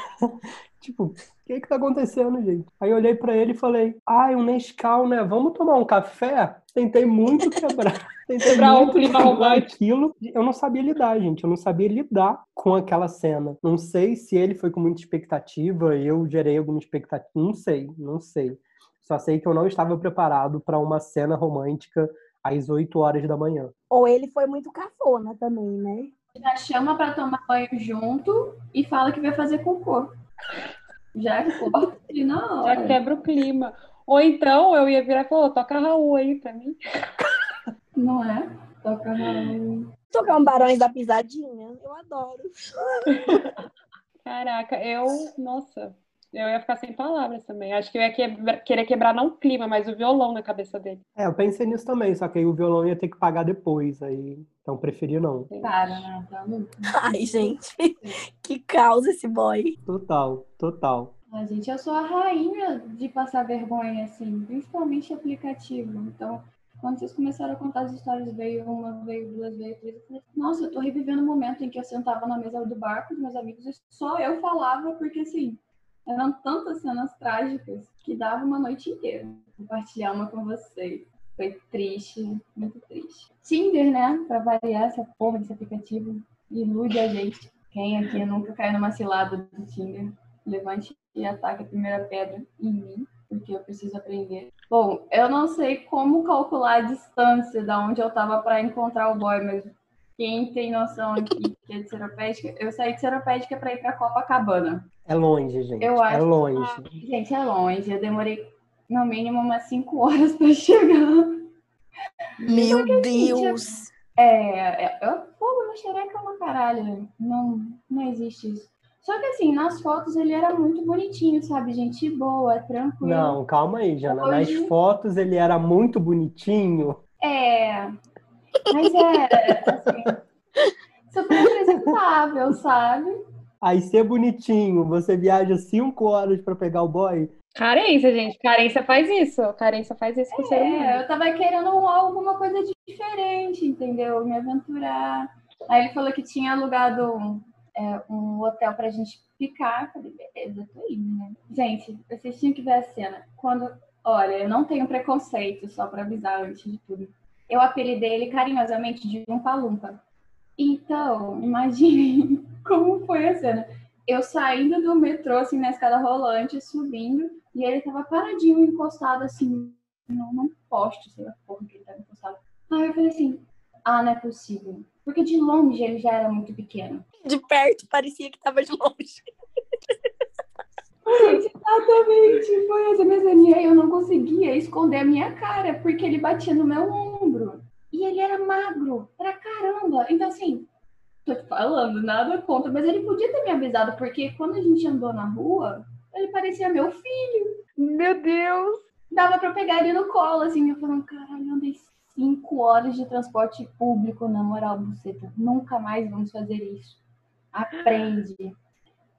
tipo, o que que tá acontecendo, gente? Aí eu olhei para ele e falei, ai, um Nescau, né? Vamos tomar um café? Tentei muito quebrar. [laughs] Tentei quebrar o clima romântico. aquilo. Eu não sabia lidar, gente. Eu não sabia lidar com aquela cena. Não sei se ele foi com muita expectativa, eu gerei alguma expectativa. Não sei, não sei. Só sei que eu não estava preparado para uma cena romântica às 8 horas da manhã. Ou ele foi muito cafona também, né? Já chama para tomar banho junto e fala que vai fazer cocô. Já corta na hora. Já quebra o clima. Ou então eu ia virar e falar, toca Raul aí pra mim. Não é? Toca Raul. Tocar um Barões da Pisadinha. Eu adoro. Caraca, eu, nossa, eu ia ficar sem palavras também. Acho que eu ia quebra, querer quebrar não o clima, mas o violão na cabeça dele. É, eu pensei nisso também, só que aí o violão ia ter que pagar depois, aí então preferi não. Cara, né? Tá Ai, gente, que causa esse boy. Total, total. A gente, eu sou a rainha de passar vergonha, assim, principalmente aplicativo. Então, quando vocês começaram a contar as histórias, veio uma, veio duas, veio três, eu falei, nossa, eu tô revivendo o momento em que eu sentava na mesa do bar com os meus amigos e só eu falava, porque assim, eram tantas cenas trágicas que dava uma noite inteira compartilhar uma com vocês. Foi triste, muito triste. Tinder, né? Pra variar essa porra desse aplicativo, ilude a gente. Quem aqui nunca caiu numa cilada do Tinder, levante e ataque a primeira pedra em mim, porque eu preciso aprender. Bom, eu não sei como calcular a distância da onde eu tava para encontrar o boy, mas quem tem noção aqui que é de Seropédica, eu saí de Seropédica para ir para Copacabana. É longe, gente. Eu acho, é longe. Que, gente, é longe. Eu demorei no mínimo umas 5 horas para [laughs] chegar. Meu que, Deus! Gente, é, é, é, fogo na xereca é uma caralho. Não, não existe isso. Só que assim, nas fotos ele era muito bonitinho, sabe? Gente boa, tranquilo. Não, calma aí, Jana. Hoje... Nas fotos ele era muito bonitinho. É. Mas era, assim, super apresentável, sabe? Aí ser bonitinho, você viaja cinco horas para pegar o boy. Carência, gente. Carência faz isso. Carência faz isso com o ser humano. É, eu tava querendo alguma coisa diferente, entendeu? Me aventurar. Aí ele falou que tinha alugado é, um hotel pra gente ficar. Falei, beleza, tô indo, né? Gente, vocês tinham que ver a cena. Quando, olha, eu não tenho preconceito, só pra avisar antes de tudo. Eu apelidei ele carinhosamente de um palumpa. Então, imagine [laughs] como foi a cena. Eu saindo do metrô, assim, na escada rolante, subindo, e ele tava paradinho, encostado, assim, num, num poste, sei lá, porra que ele tava encostado. Aí eu falei assim, ah, não é possível. Porque de longe ele já era muito pequeno. De perto parecia que tava de longe. Exatamente, foi essa mesaninha. Eu não conseguia esconder a minha cara, porque ele batia no meu ombro. E ele era magro pra caramba. Então, assim, tô te falando, nada contra, mas ele podia ter me avisado, porque quando a gente andou na rua, ele parecia meu filho. Meu Deus! Dava pra pegar ele no colo, assim, eu falando, caralho, andei cinco horas de transporte público, na moral, buceta. Nunca mais vamos fazer isso. Aprende.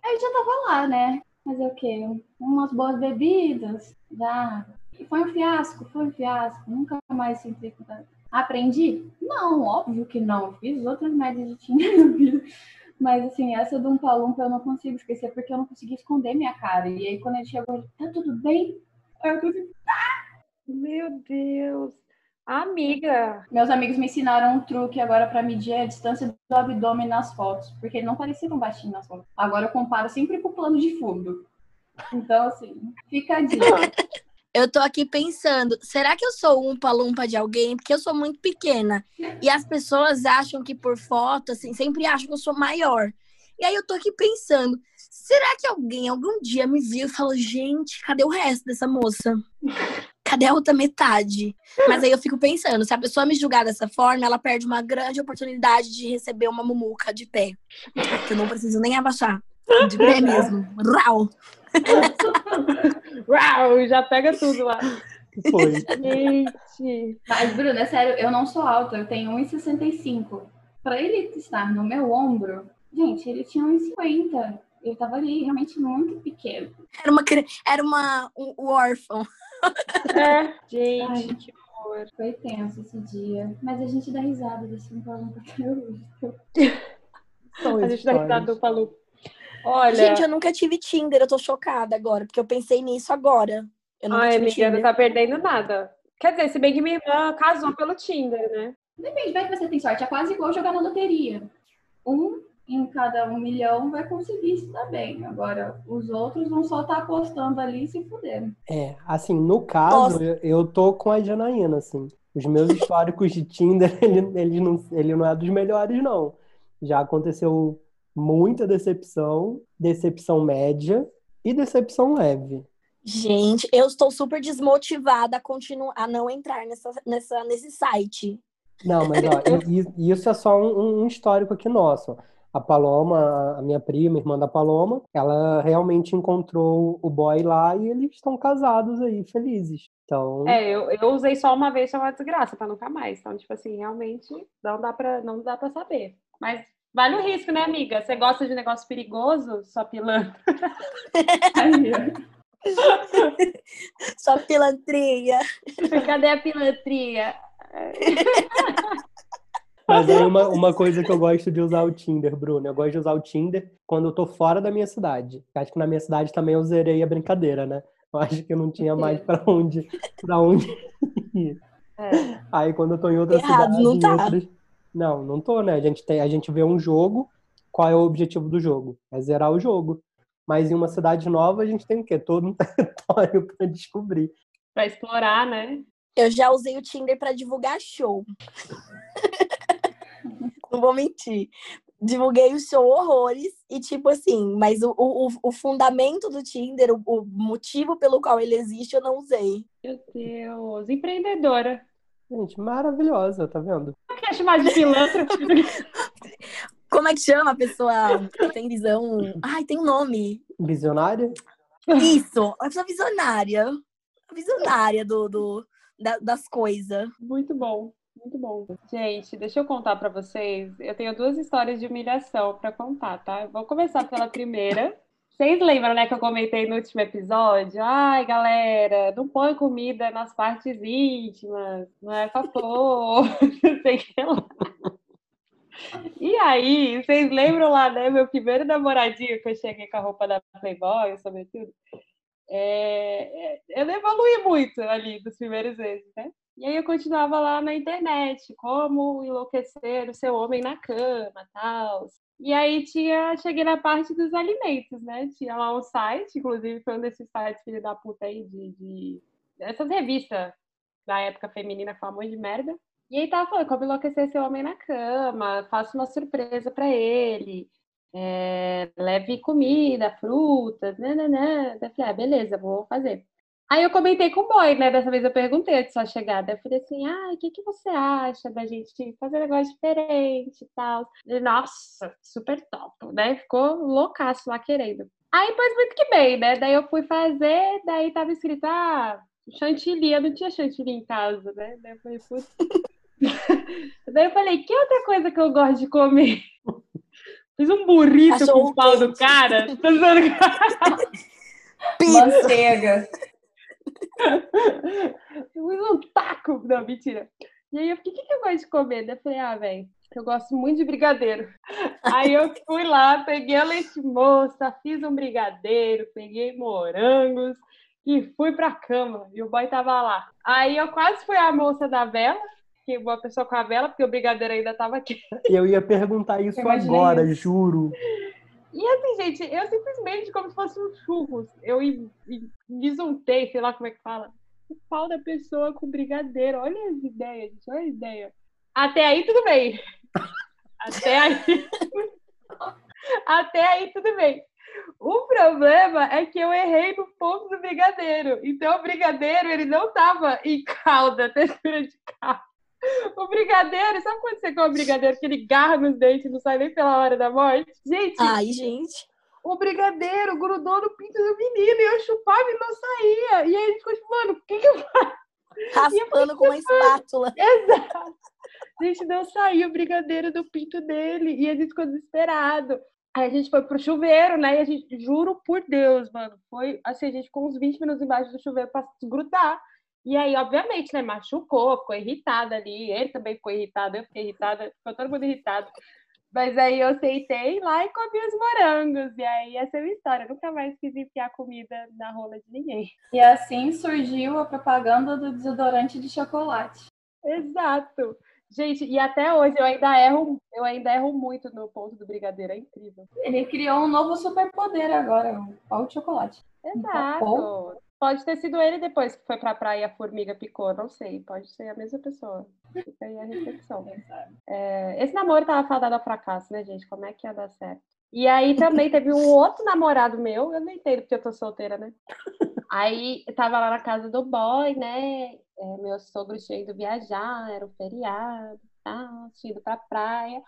Aí já tava lá, né? Fazer o quê? Umas boas bebidas, já. E foi um fiasco, foi um fiasco. Nunca mais senti Aprendi? Não, óbvio que não. Fiz outras médias de Tinder [laughs] na vida. Mas, assim, essa do um palumpa eu não consigo esquecer porque eu não consegui esconder minha cara. E aí, quando ele chegou, ele, tá tudo bem? Aí eu tô assim, tá! Meu Deus! Amiga! Meus amigos me ensinaram um truque agora para medir a distância do abdômen nas fotos, porque ele não parecia tão baixinho nas fotos. Agora eu comparo sempre com o plano de fundo. Então, assim, fica a dica. [laughs] Eu tô aqui pensando, será que eu sou um palumpa de alguém? Porque eu sou muito pequena. E as pessoas acham que por foto, assim, sempre acham que eu sou maior. E aí eu tô aqui pensando, será que alguém algum dia me viu e falou, gente, cadê o resto dessa moça? [laughs] Cadê a outra metade? Mas aí eu fico pensando, se a pessoa me julgar dessa forma, ela perde uma grande oportunidade de receber uma mumuca de pé. Que eu não preciso nem abaixar. De pé mesmo. Rau! [laughs] Uau, já pega tudo lá. Foi. Gente. Mas, Bruna, é sério, eu não sou alta, eu tenho 1,65. Pra ele estar no meu ombro, gente, ele tinha 1,50. Ele tava ali realmente muito pequeno. Era uma, era uma, um, um órfão. [laughs] É, gente, Ai. que horror. Foi tenso esse dia. Mas a gente dá risada desse palumpa até hoje. A gente dá risada do Palu. Olha, Gente, eu nunca tive Tinder, eu tô chocada agora, porque eu pensei nisso agora. Eu nunca ai, tive amiga, não tá perdendo nada. Quer dizer, se bem que minha irmã casou pelo Tinder, né? Depende, vai que você tem sorte. É quase igual jogar na loteria. Um em cada um milhão vai conseguir se dar bem. Agora, os outros vão só estar apostando ali e se fuderam. É, assim, no caso, Nossa. eu, eu tô com a Janaína, assim. Os meus históricos de Tinder, [laughs] ele, ele, não, ele não é dos melhores, não. Já aconteceu muita decepção, decepção média e decepção leve. Gente, eu estou super desmotivada a continuar a não entrar nessa, nessa, nesse site. Não, mas ó, [laughs] isso é só um, um histórico aqui nosso. A Paloma, a minha prima, irmã da Paloma, ela realmente encontrou o boy lá e eles estão casados aí, felizes. Então, É, eu, eu usei só uma vez chamar desgraça pra nunca mais. Então, tipo assim, realmente não dá pra, não dá pra saber. Mas vale o risco, né, amiga? Você gosta de negócio perigoso, sua pilantra? [laughs] Só pilantria. Cadê a pilantria? [laughs] Mas aí uma, uma [laughs] coisa que eu gosto de usar o Tinder, Bruno. Eu gosto de usar o Tinder quando eu tô fora da minha cidade. Acho que na minha cidade também eu zerei a brincadeira, né? Eu acho que eu não tinha mais pra onde, pra onde [laughs] ir. É. Aí quando eu tô em outra Errado, cidade, não tá. outras- Não, não tô, né? A gente tem, a gente vê um jogo, qual é o objetivo do jogo? É zerar o jogo. Mas em uma cidade nova a gente tem o quê? Todo um [laughs] território pra descobrir. Pra explorar, né? Eu já usei o Tinder para divulgar show. [laughs] Não vou mentir. Divulguei o show horrores e, tipo assim, mas o, o, o fundamento do Tinder, o, o motivo pelo qual ele existe, eu não usei. Meu Deus, empreendedora. Gente, maravilhosa, tá vendo? Não quer chamar de pilantra? [laughs] Como é que chama a pessoa que tem visão? Ai, tem um nome. Visionária? Isso, a pessoa visionária. Visionária do, do, da- das coisas. Muito bom, muito bom. Gente, deixa eu contar pra vocês. Eu tenho duas histórias de humilhação pra contar, tá? Eu vou começar pela primeira. Vocês lembram, né, que eu comentei no último episódio? Ai, galera, não põe comida nas partes íntimas, não é favor, [laughs] não sei que lá. E aí, vocês lembram lá, né? Meu primeiro namoradinho que eu cheguei com a roupa da Playboy, sobretudo. É, eu evolui muito ali dos primeiros vezes, né? E aí eu continuava lá na internet, como enlouquecer o seu homem na cama, tal. E aí tinha, cheguei na parte dos alimentos, né? Tinha lá um site, inclusive foi um desses sites filho da puta aí de, de essas revistas da época feminina que de merda. E aí tava falando como enlouquecer seu homem na cama, faça uma surpresa para ele, é, leve comida, frutas, né, né, né. Eu falei, ah, beleza, vou fazer. Aí eu comentei com o boy, né? Dessa vez eu perguntei antes da sua chegada. Eu falei assim: ah, o que, que você acha da gente fazer um negócio diferente e tal? Ele, Nossa, super top, né? Ficou loucaço lá querendo. Aí, pois, muito que bem, né? Daí eu fui fazer, daí tava escrito, ah, chantilly. Eu não tinha chantilly em casa, né? Daí eu falei, putz. [laughs] daí eu falei, que outra coisa que eu gosto de comer? [laughs] Fiz um burrito Achou com o pau do cara. Manteiga. [laughs] um taco. Não, mentira. E aí eu fiquei, o que, que eu gosto de comer? Eu falei, ah, velho, eu gosto muito de brigadeiro. Aí eu fui lá, peguei a leite moça, fiz um brigadeiro, peguei morangos e fui pra cama. E o boy tava lá. Aí eu quase fui a moça da vela, que uma pessoa com a vela, porque o brigadeiro ainda tava aqui. Eu ia perguntar isso agora, isso. juro. E assim, gente, eu simplesmente, como se fosse um churros, eu bisuntei, sei lá como é que fala, o pau da pessoa com brigadeiro. Olha as ideias, gente, olha a ideia. Até aí, tudo bem. [laughs] Até aí. Até aí, tudo bem. O problema é que eu errei no ponto do brigadeiro. Então, o brigadeiro, ele não tava em calda, [laughs] textura de calda. [laughs] O brigadeiro, sabe quando você come brigadeiro que ele garra nos dentes e não sai nem pela hora da morte? Gente. Ai, gente. O brigadeiro grudou no pinto do menino e eu chupava e não saía. E aí a gente ficou tipo, mano, o que que eu faço? Raspando com uma espátula. [laughs] Exato. A gente não saiu o brigadeiro do pinto dele. E a gente ficou desesperado. Aí a gente foi pro chuveiro, né? E a gente, juro por Deus, mano, foi assim, a gente ficou uns 20 minutos embaixo do chuveiro pra grudar. E aí, obviamente, né, machucou, ficou irritada ali, ele também ficou irritado, eu fiquei irritada, ficou todo mundo irritado. Mas aí eu aceitei lá e comi os morangos. E aí essa é a história. Eu nunca mais quis enfiar comida na rola de ninguém. E assim surgiu a propaganda do desodorante de chocolate. Exato. Gente, e até hoje eu ainda erro, eu ainda erro muito no ponto do brigadeiro, é incrível. Ele criou um novo superpoder agora, o pau de chocolate. Exato. Pode ter sido ele depois que foi pra praia e a formiga picou, não sei. Pode ser a mesma pessoa. Fica aí a reflexão. É, esse namoro tava fadado ao fracasso, né, gente? Como é que ia dar certo? E aí também teve um outro namorado meu, eu não entendo porque eu tô solteira, né? Aí tava lá na casa do boy, né? É, meu sogro tinha ido viajar, era um feriado, tá? Tinha ido pra praia.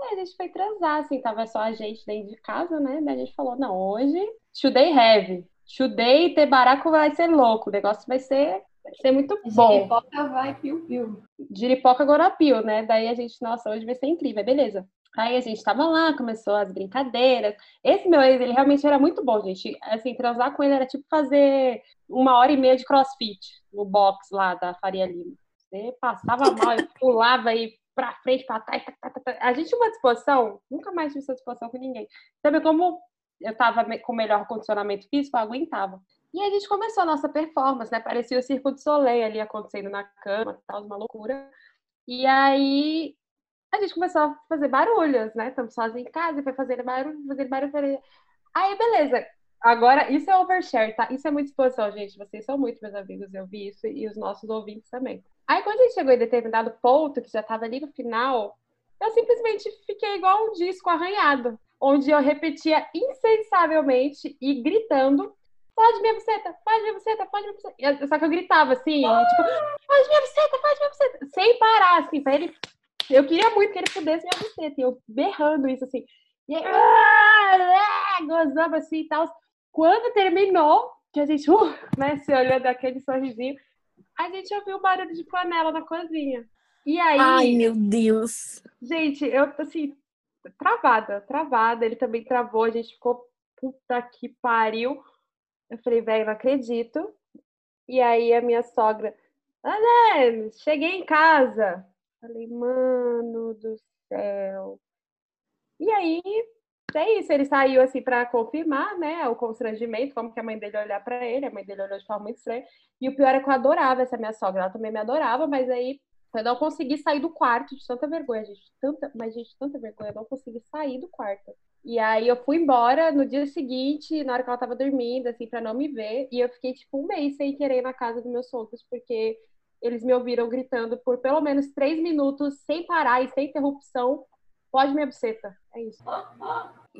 Aí a gente foi transar, assim, tava só a gente dentro de casa, né? Daí a gente falou, não, hoje, today heavy. Chudei e Tebaraco vai ser louco. O negócio vai ser, vai ser muito bom. Giripoca vai piu-piu. Giripoca agora piu, né? Daí a gente, nossa, hoje vai ser incrível, beleza. Aí a gente tava lá, começou as brincadeiras. Esse meu ex, ele realmente era muito bom, gente. Assim, transar com ele era tipo fazer uma hora e meia de crossfit no box lá da Faria Lima. Você passava mal e pulava e pra frente, pra trás. Tá, tá, tá, a gente tinha uma disposição, nunca mais tive essa disposição com ninguém. Sabe como eu estava com melhor condicionamento físico, eu aguentava. E a gente começou a nossa performance, né? Parecia o Circo de Soleil ali acontecendo na cama, tal, uma loucura. E aí a gente começou a fazer barulhos, né? Estamos sozinhos em casa, e foi fazendo barulho, fazendo barulho. Aí, beleza. Agora, isso é overshare, tá? Isso é muita exposição, gente. Vocês são muito meus amigos, eu vi isso, e os nossos ouvintes também. Aí, quando a gente chegou em determinado ponto, que já estava ali no final, eu simplesmente fiquei igual um disco arranhado onde eu repetia insensavelmente e gritando pode minha buceta, pode minha buceta, pode minha buceta. Só que eu gritava assim, ah! tipo, pode minha buceta, pode minha buceta, sem parar, assim, pra ele. Eu queria muito que ele pudesse minha buceta, e eu berrando isso assim. E aí, ah, gozava assim e tal. Quando terminou, que a gente, uh, né, se olhando aquele sorrisinho, a gente ouviu o barulho de panela na cozinha. E aí. Ai, meu Deus! Gente, eu, assim, travada, travada. Ele também travou, a gente ficou puta que pariu. Eu falei, velho, não acredito. E aí a minha sogra, Ana, cheguei em casa. Falei, mano do céu. E aí, é isso, ele saiu assim para confirmar, né, o constrangimento, como que a mãe dele olhar para ele, a mãe dele olhou de forma muito estranha. E o pior é que eu adorava essa minha sogra, ela também me adorava, mas aí eu não consegui sair do quarto de tanta vergonha, gente, tanta, mas gente, tanta vergonha, eu não consegui sair do quarto. E aí eu fui embora no dia seguinte, na hora que ela tava dormindo, assim, para não me ver, e eu fiquei tipo um mês sem querer ir na casa dos meus sogros, porque eles me ouviram gritando por pelo menos três minutos, sem parar e sem interrupção, pode minha buceta. É isso.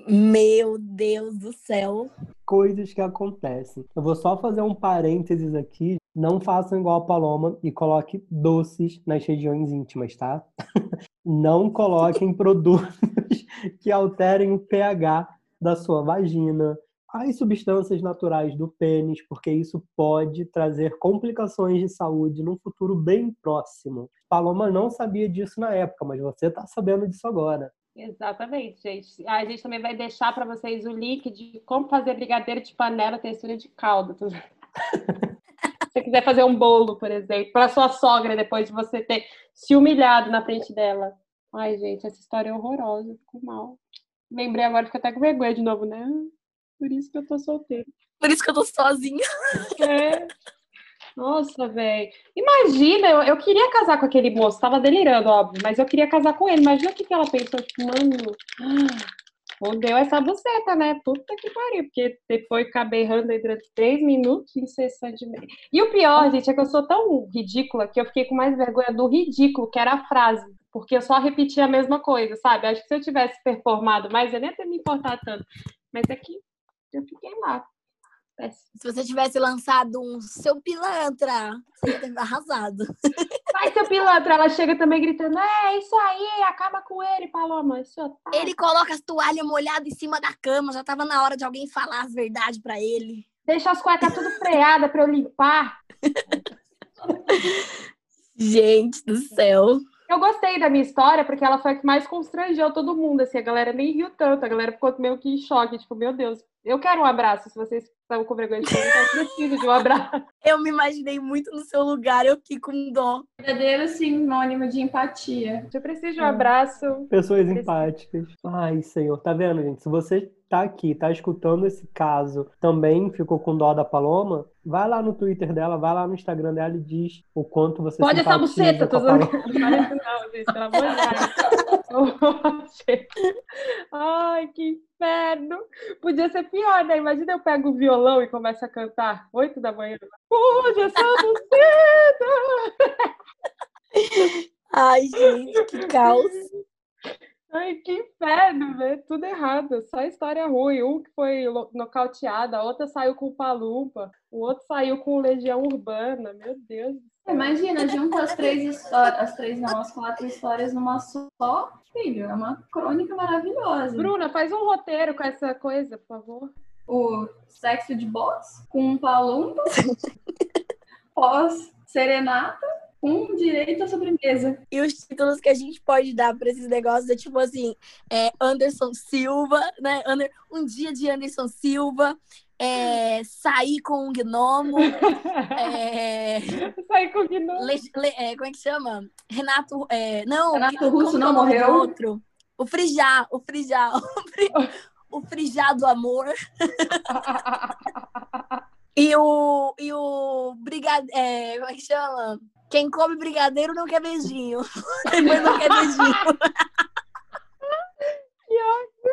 Meu Deus do céu. Coisas que acontecem. Eu vou só fazer um parênteses aqui. Não façam igual a Paloma e coloque doces nas regiões íntimas, tá? [laughs] Não coloquem [laughs] produtos que alterem o pH da sua vagina, as substâncias naturais do pênis, porque isso pode trazer complicações de saúde num futuro bem próximo. Paloma não sabia disso na época, mas você está sabendo disso agora. Exatamente, gente. A gente também vai deixar para vocês o link de como fazer brigadeiro de panela textura de caldo. [laughs] Se você quiser fazer um bolo, por exemplo, para sua sogra depois de você ter se humilhado na frente dela. Ai, gente, essa história é horrorosa, ficou mal. Lembrei agora, fico até com vergonha de novo, né? Por isso que eu tô solteira. Por isso que eu tô sozinha. É. Nossa, velho. Imagina, eu, eu queria casar com aquele moço, tava delirando, óbvio, mas eu queria casar com ele. Imagina o que, que ela pensou, tipo, mano, fodeu essa buceta, né? Puta que pariu, porque você foi ficar berrando aí durante três minutos incessantemente. E o pior, gente, é que eu sou tão ridícula que eu fiquei com mais vergonha do ridículo, que era a frase. Porque eu só repetia a mesma coisa, sabe? Acho que se eu tivesse performado mais, eu nem ia ter me importado tanto. Mas é que eu fiquei lá. Se você tivesse lançado um seu pilantra, você ia ter arrasado. [laughs] Vai, seu pilantra! Ela chega também gritando: É, isso aí, acaba com ele, Paloma. Isso tá... Ele coloca as toalhas molhadas em cima da cama, já tava na hora de alguém falar as verdades para ele. Deixa as cuecas tudo freadas para eu limpar. Gente do céu. Eu gostei da minha história porque ela foi a que mais constrangeu todo mundo, assim, a galera nem riu tanto, a galera ficou meio que em choque, tipo, meu Deus, eu quero um abraço, se vocês estão com vergonha de perguntar, eu preciso de um abraço. [laughs] Eu me imaginei muito no seu lugar, eu fiquei com dó. Verdadeiro sinônimo de empatia. Eu preciso de um abraço. Pessoas empáticas. Ai, senhor, tá vendo, gente? Se você tá aqui, tá escutando esse caso, também ficou com dó da Paloma, vai lá no Twitter dela, vai lá no Instagram dela e diz o quanto você Pode essa buceta, tô zoando. Não, gente, pelo amor de Deus. [laughs] Ai, que inferno. Podia ser pior, né? Imagina eu pego o violão e começo a cantar oito da manhã. Pode essa buceta! Ai, gente, que caos. Ai, que inferno, velho. Tudo errado. Só história ruim. Um que foi nocauteado, a outra saiu com o Palumpa, o outro saiu com Legião Urbana. Meu Deus. Imagina, junta as três histórias, as três não, as quatro histórias numa só, filho. É uma crônica maravilhosa. Bruna, faz um roteiro com essa coisa, por favor. O sexo de boss com um Palumpa, [laughs] pós serenata um direito à sobremesa. E os títulos que a gente pode dar para esses negócios é tipo assim, é Anderson Silva, né? Um dia de Anderson Silva, é, sair com um gnomo. é, [laughs] sair com um gnomo. Le, le, é, como é que chama? Renato. É, não, Renato Russo não morreu. Outro? O Frijá, o Frijá, [laughs] o, fri, o Frijá do amor. [laughs] e o, e o Brigade, é, como é que chama? Quem come brigadeiro não quer beijinho. Depois não quer beijinho. que ótimo.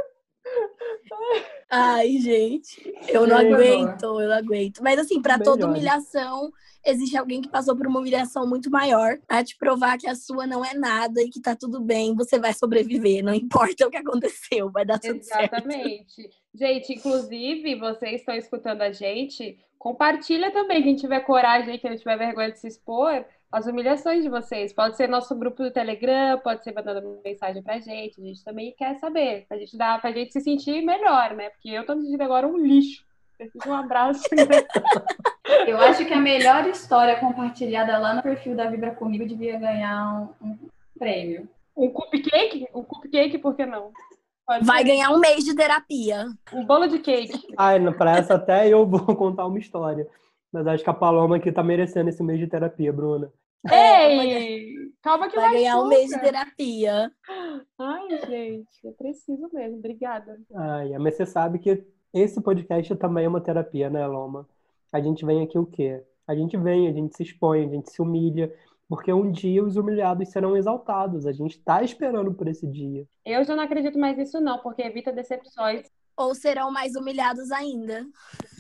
Ai, gente, eu não aguento, eu não aguento. Mas assim, para toda humilhação, existe alguém que passou por uma humilhação muito maior a te provar que a sua não é nada e que tá tudo bem, você vai sobreviver, não [laughs] importa o que aconteceu, vai dar tudo Exatamente. certo. Exatamente. Gente, inclusive, vocês estão escutando a gente, compartilha também, quem tiver coragem, quem não tiver vergonha de se expor, as humilhações de vocês. Pode ser nosso grupo do Telegram, pode ser mandando mensagem pra gente. A gente também quer saber, pra gente dar, pra gente se sentir melhor, né? Porque eu tô me sentindo agora um lixo. Preciso de um abraço. [laughs] eu acho que a melhor história compartilhada lá no perfil da Vibra Comigo devia ganhar um, um prêmio. Um cupcake? Um cupcake, por que não? Pode Vai ser. ganhar um mês de terapia. Um bolo de cake. Ai, pra essa até eu vou [laughs] contar uma história. Mas acho que a Paloma aqui tá merecendo esse mês de terapia, Bruna. Ei! Calma que vai ganhar um mês de terapia. Ai, gente, eu preciso mesmo. Obrigada. Ai, mas você sabe que esse podcast também é uma terapia, né, Loma? A gente vem aqui o quê? A gente vem, a gente se expõe, a gente se humilha, porque um dia os humilhados serão exaltados. A gente está esperando por esse dia. Eu já não acredito mais nisso, não, porque evita decepções. Ou serão mais humilhados ainda.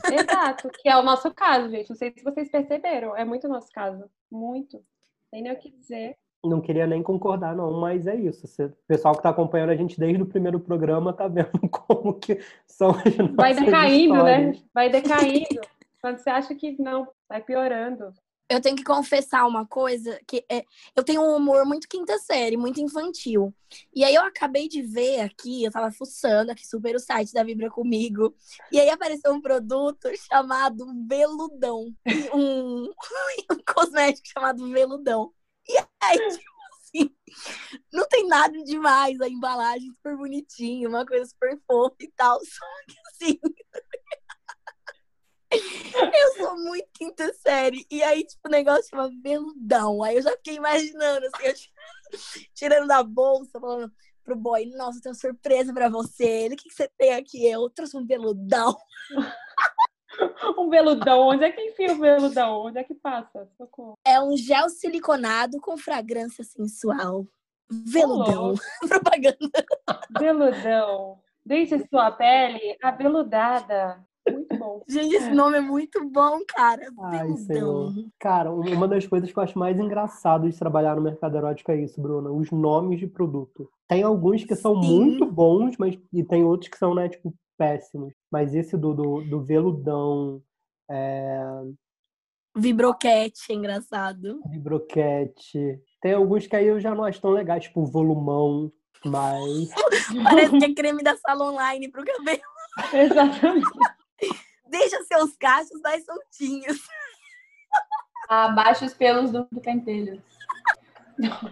Exato, que é o nosso caso, gente. Não sei se vocês perceberam. É muito o nosso caso. Muito. Tem nem o que dizer. Não queria nem concordar, não, mas é isso. O pessoal que está acompanhando a gente desde o primeiro programa tá vendo [laughs] como que são as nossas Vai decaindo, né? histórias. Vai decaindo. Quando você acha que não, vai piorando. Eu tenho que confessar uma coisa, que é, eu tenho um humor muito quinta série, muito infantil. E aí eu acabei de ver aqui, eu tava fuçando aqui super o site da Vibra comigo, e aí apareceu um produto chamado Veludão, um, [laughs] um cosmético chamado Veludão. E aí, [laughs] tipo assim, não tem nada demais, a embalagem super bonitinha, uma coisa super fofa e tal, só que assim, eu sou muito quinta série. E aí, tipo, o negócio chama veludão. Aí eu já fiquei imaginando, assim, eu [laughs] tirando da bolsa, falando pro boy, nossa, tem uma surpresa pra você. Ele, o que, que você tem aqui? Eu trouxe um veludão. [laughs] Um veludão. Onde é que enfia o veludão? Onde é que passa? Socorro. É um gel siliconado com fragrância sensual. Veludão. [laughs] Propaganda. Veludão. Deixe sua pele aveludada. Muito bom. Gente, esse nome é muito bom, cara. Ai. Senhor. Cara, um- uma das coisas que eu acho mais engraçado de trabalhar no mercado erótico é isso, Bruna. Os nomes de produto. Tem alguns que são Sim. muito bons, mas e tem outros que são, né, tipo, péssimos. Mas esse do, do, do veludão, é, Vibroquete, é engraçado. vibroquete. Tem alguns que aí eu já não acho tão legais, tipo volumão, mas. [laughs] Parece que é creme da Salon Online pro cabelo. [laughs] Exatamente. Deixa seus cachos mais soltinhos. [laughs] Abaixa os pelos do, do pentelho. [laughs]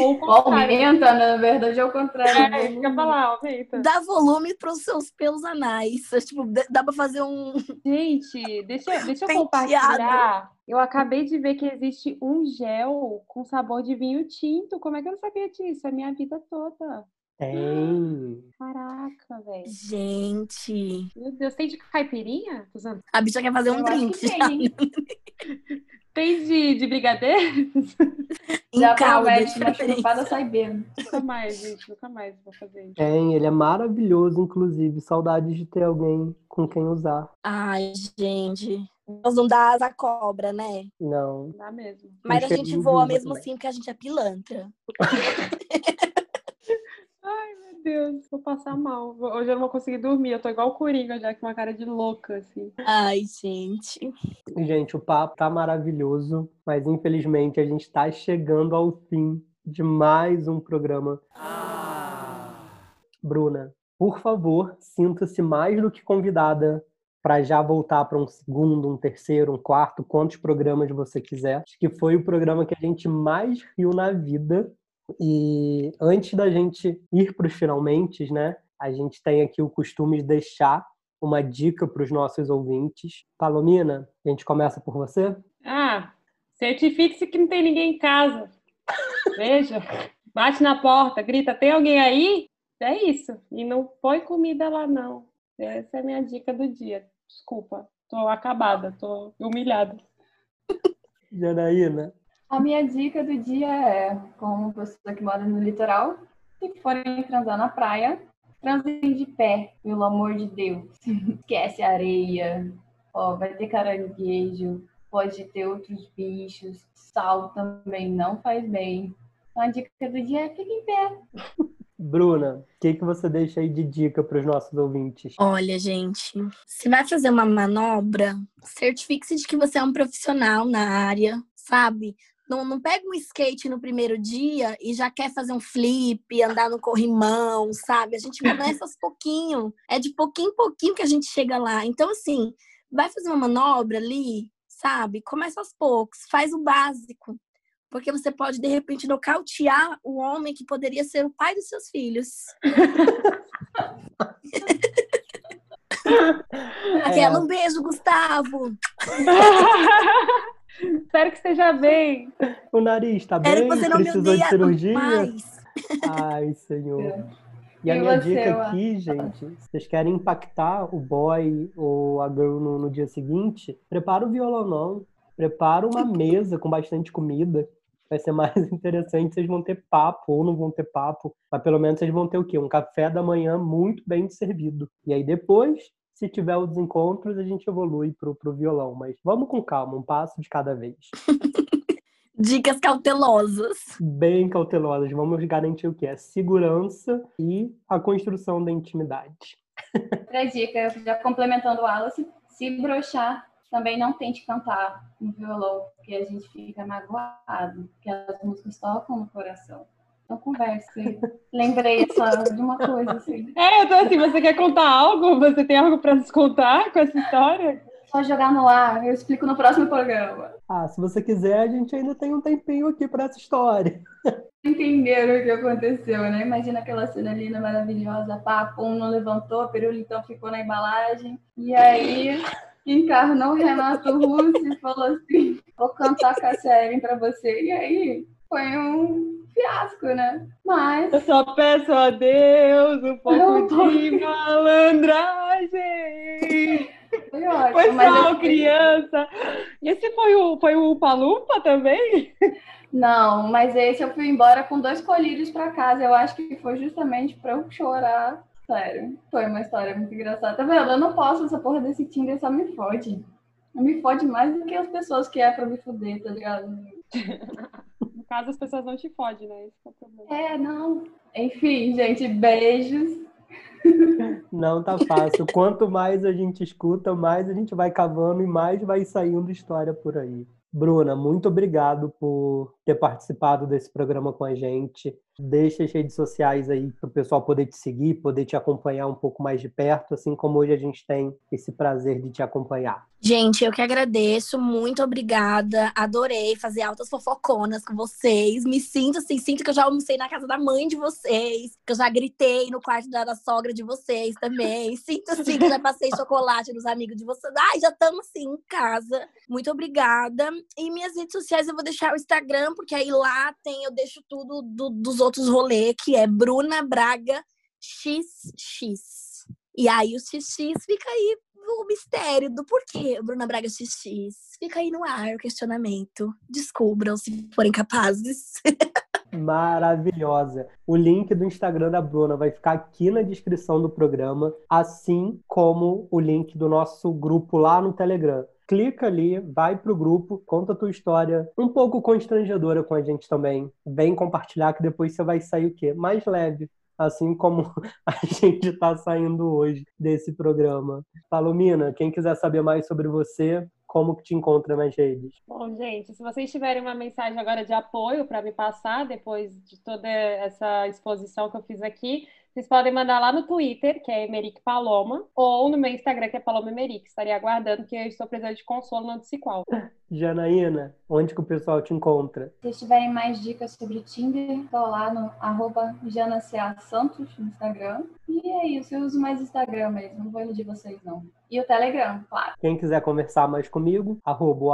Ou. Aumenta, na verdade, é o contrário. É, eu ia falar, aumenta. Dá volume pros seus pelos anais. Tipo, dá- pra fazer um. [laughs] Gente, deixa, eu- deixa eu Penteado. compartilhar. Eu acabei de ver que existe um gel com sabor de vinho tinto. Como é que eu não sabia disso? É a minha vida toda. Tem. Caraca, velho. Gente. Meu Deus, tem de caipirinha? Usando. A bicha quer fazer um Eu acho drink. que tem, hein? [laughs] Tem de, de brigadeiro? Em Já calda, promete chupada, sai bêbado. Nunca mais, gente. Nunca mais vou fazer isso. Tem, ele é maravilhoso, inclusive. Saudades de ter alguém com quem usar. Ai, gente. Nós não dá asa cobra, né? Não. Não dá mesmo. Mas a gente voa mesmo também. assim porque a gente é pilantra. [laughs] Ai, meu Deus. Vou passar mal. Hoje eu não vou conseguir dormir. Eu tô igual o Coringa já, com uma cara de louca, assim. Ai, gente. Gente, o papo tá maravilhoso, mas infelizmente a gente tá chegando ao fim de mais um programa. Bruna, por favor, sinta-se mais do que convidada para já voltar para um segundo, um terceiro, um quarto, quantos programas você quiser. Acho que foi o programa que a gente mais riu na vida. E antes da gente ir para os finalmente, né? A gente tem aqui o costume de deixar uma dica para os nossos ouvintes. Palomina, a gente começa por você? Ah, certifique-se que não tem ninguém em casa. Veja. Bate na porta, grita, tem alguém aí? É isso. E não põe comida lá, não. Essa é a minha dica do dia. Desculpa. Tô acabada, tô humilhada. Janaína? A minha dica do dia é, como pessoa que mora no litoral, se forem transar na praia, transem de pé, pelo amor de Deus. [laughs] Esquece a areia, ó, vai ter caranguejo, pode ter outros bichos, sal também não faz bem. Então a dica do dia é fique em pé. Bruna, o que, que você deixa aí de dica para os nossos ouvintes? Olha, gente, se vai fazer uma manobra, certifique-se de que você é um profissional na área, sabe? Não, não pega um skate no primeiro dia e já quer fazer um flip, andar no corrimão, sabe? A gente começa aos pouquinho. É de pouquinho em pouquinho que a gente chega lá. Então, assim, vai fazer uma manobra ali, sabe? Começa aos poucos, faz o básico. Porque você pode, de repente, nocautear o homem que poderia ser o pai dos seus filhos. [laughs] [laughs] Aquela, um beijo, Gustavo. [laughs] Espero que esteja bem. O nariz tá bem? Você não Precisou de cirurgia? Mais. Ai, senhor. E a minha dica aqui, gente, se vocês querem impactar o boy ou a girl no, no dia seguinte, prepara o violão, prepara uma [laughs] mesa com bastante comida. Vai ser mais [laughs] interessante, vocês vão ter papo ou não vão ter papo, mas pelo menos vocês vão ter o quê? Um café da manhã muito bem servido. E aí depois, se tiver os encontros, a gente evolui pro, pro violão. Mas vamos com calma, um passo de cada vez. [laughs] Dicas cautelosas. Bem cautelosas. Vamos garantir o que? é segurança e a construção da intimidade. [laughs] Outra dica, já complementando o Alice, se brochar, também não tente cantar no violão, porque a gente fica magoado, porque as músicas tocam no coração. Então converse. Lembrei só de uma coisa assim. É, então assim, você quer contar algo? Você tem algo para nos contar com essa história? Só jogar no ar, eu explico no próximo programa. Ah, se você quiser, a gente ainda tem um tempinho aqui para essa história. [laughs] Entenderam o que aconteceu, né? Imagina aquela cena linda, maravilhosa. Pá, pum, não levantou, pirulitão ficou na embalagem. E aí, encarnou o Renato Russo e falou assim: vou cantar Cassia Ellen pra você. E aí, foi um fiasco, né? Mas. Eu só peço a Deus um pouco de malandragem. Foi ótimo. Foi só eu... criança. Esse foi o, foi o Palupa também? Não, mas esse eu fui embora com dois colírios para casa. Eu acho que foi justamente para eu chorar. Sério, foi uma história muito engraçada. Tá vendo? Eu não posso, essa porra desse Tinder só me fode. Me fode mais do que as pessoas que é pra me foder, tá ligado? No caso, as pessoas não te fodem, né? Esse é o problema. É, não. Enfim, gente, beijos. Não tá fácil. Quanto mais a gente escuta, mais a gente vai cavando e mais vai saindo história por aí. Bruna, muito obrigado por ter participado desse programa com a gente. Deixa as redes sociais aí para o pessoal poder te seguir, poder te acompanhar um pouco mais de perto, assim como hoje a gente tem esse prazer de te acompanhar. Gente, eu que agradeço, muito obrigada. Adorei fazer altas fofoconas com vocês. Me sinto assim, sinto que eu já almocei na casa da mãe de vocês, que eu já gritei no quarto da, da sogra de vocês também. [laughs] Sinto assim que já passei chocolate nos amigos de vocês. Ai, já estamos assim em casa. Muito obrigada. E minhas redes sociais eu vou deixar o Instagram, porque aí lá tem, eu deixo tudo do, dos outros rolês, que é Bruna Braga XX. E aí o XX fica aí o mistério do porquê Bruna Braga XX. Fica aí no ar o questionamento. Descubram se forem capazes. [laughs] Maravilhosa. O link do Instagram da Bruna vai ficar aqui na descrição do programa, assim como o link do nosso grupo lá no Telegram clica ali, vai pro grupo, conta a tua história, um pouco constrangedora com a gente também. Vem compartilhar que depois você vai sair o quê? Mais leve, assim como [laughs] a gente está saindo hoje desse programa. Palomina, quem quiser saber mais sobre você, como que te encontra nas redes? Bom, gente, se vocês tiverem uma mensagem agora de apoio para me passar, depois de toda essa exposição que eu fiz aqui, vocês podem mandar lá no Twitter, que é Emeric Paloma, ou no meu Instagram, que é Paloma Emeric. Estaria aguardando que eu estou precisando de consolo no Anticiqual. [laughs] Janaína, onde que o pessoal te encontra? Se vocês tiverem mais dicas sobre Tinder, estou lá no arroba Santos no Instagram. E é isso, eu uso mais Instagram mesmo, não vou iludir vocês não. E o Telegram, claro. Quem quiser conversar mais comigo, arroba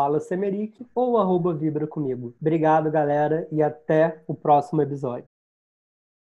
ou arroba Vibra comigo. Obrigado, galera, e até o próximo episódio.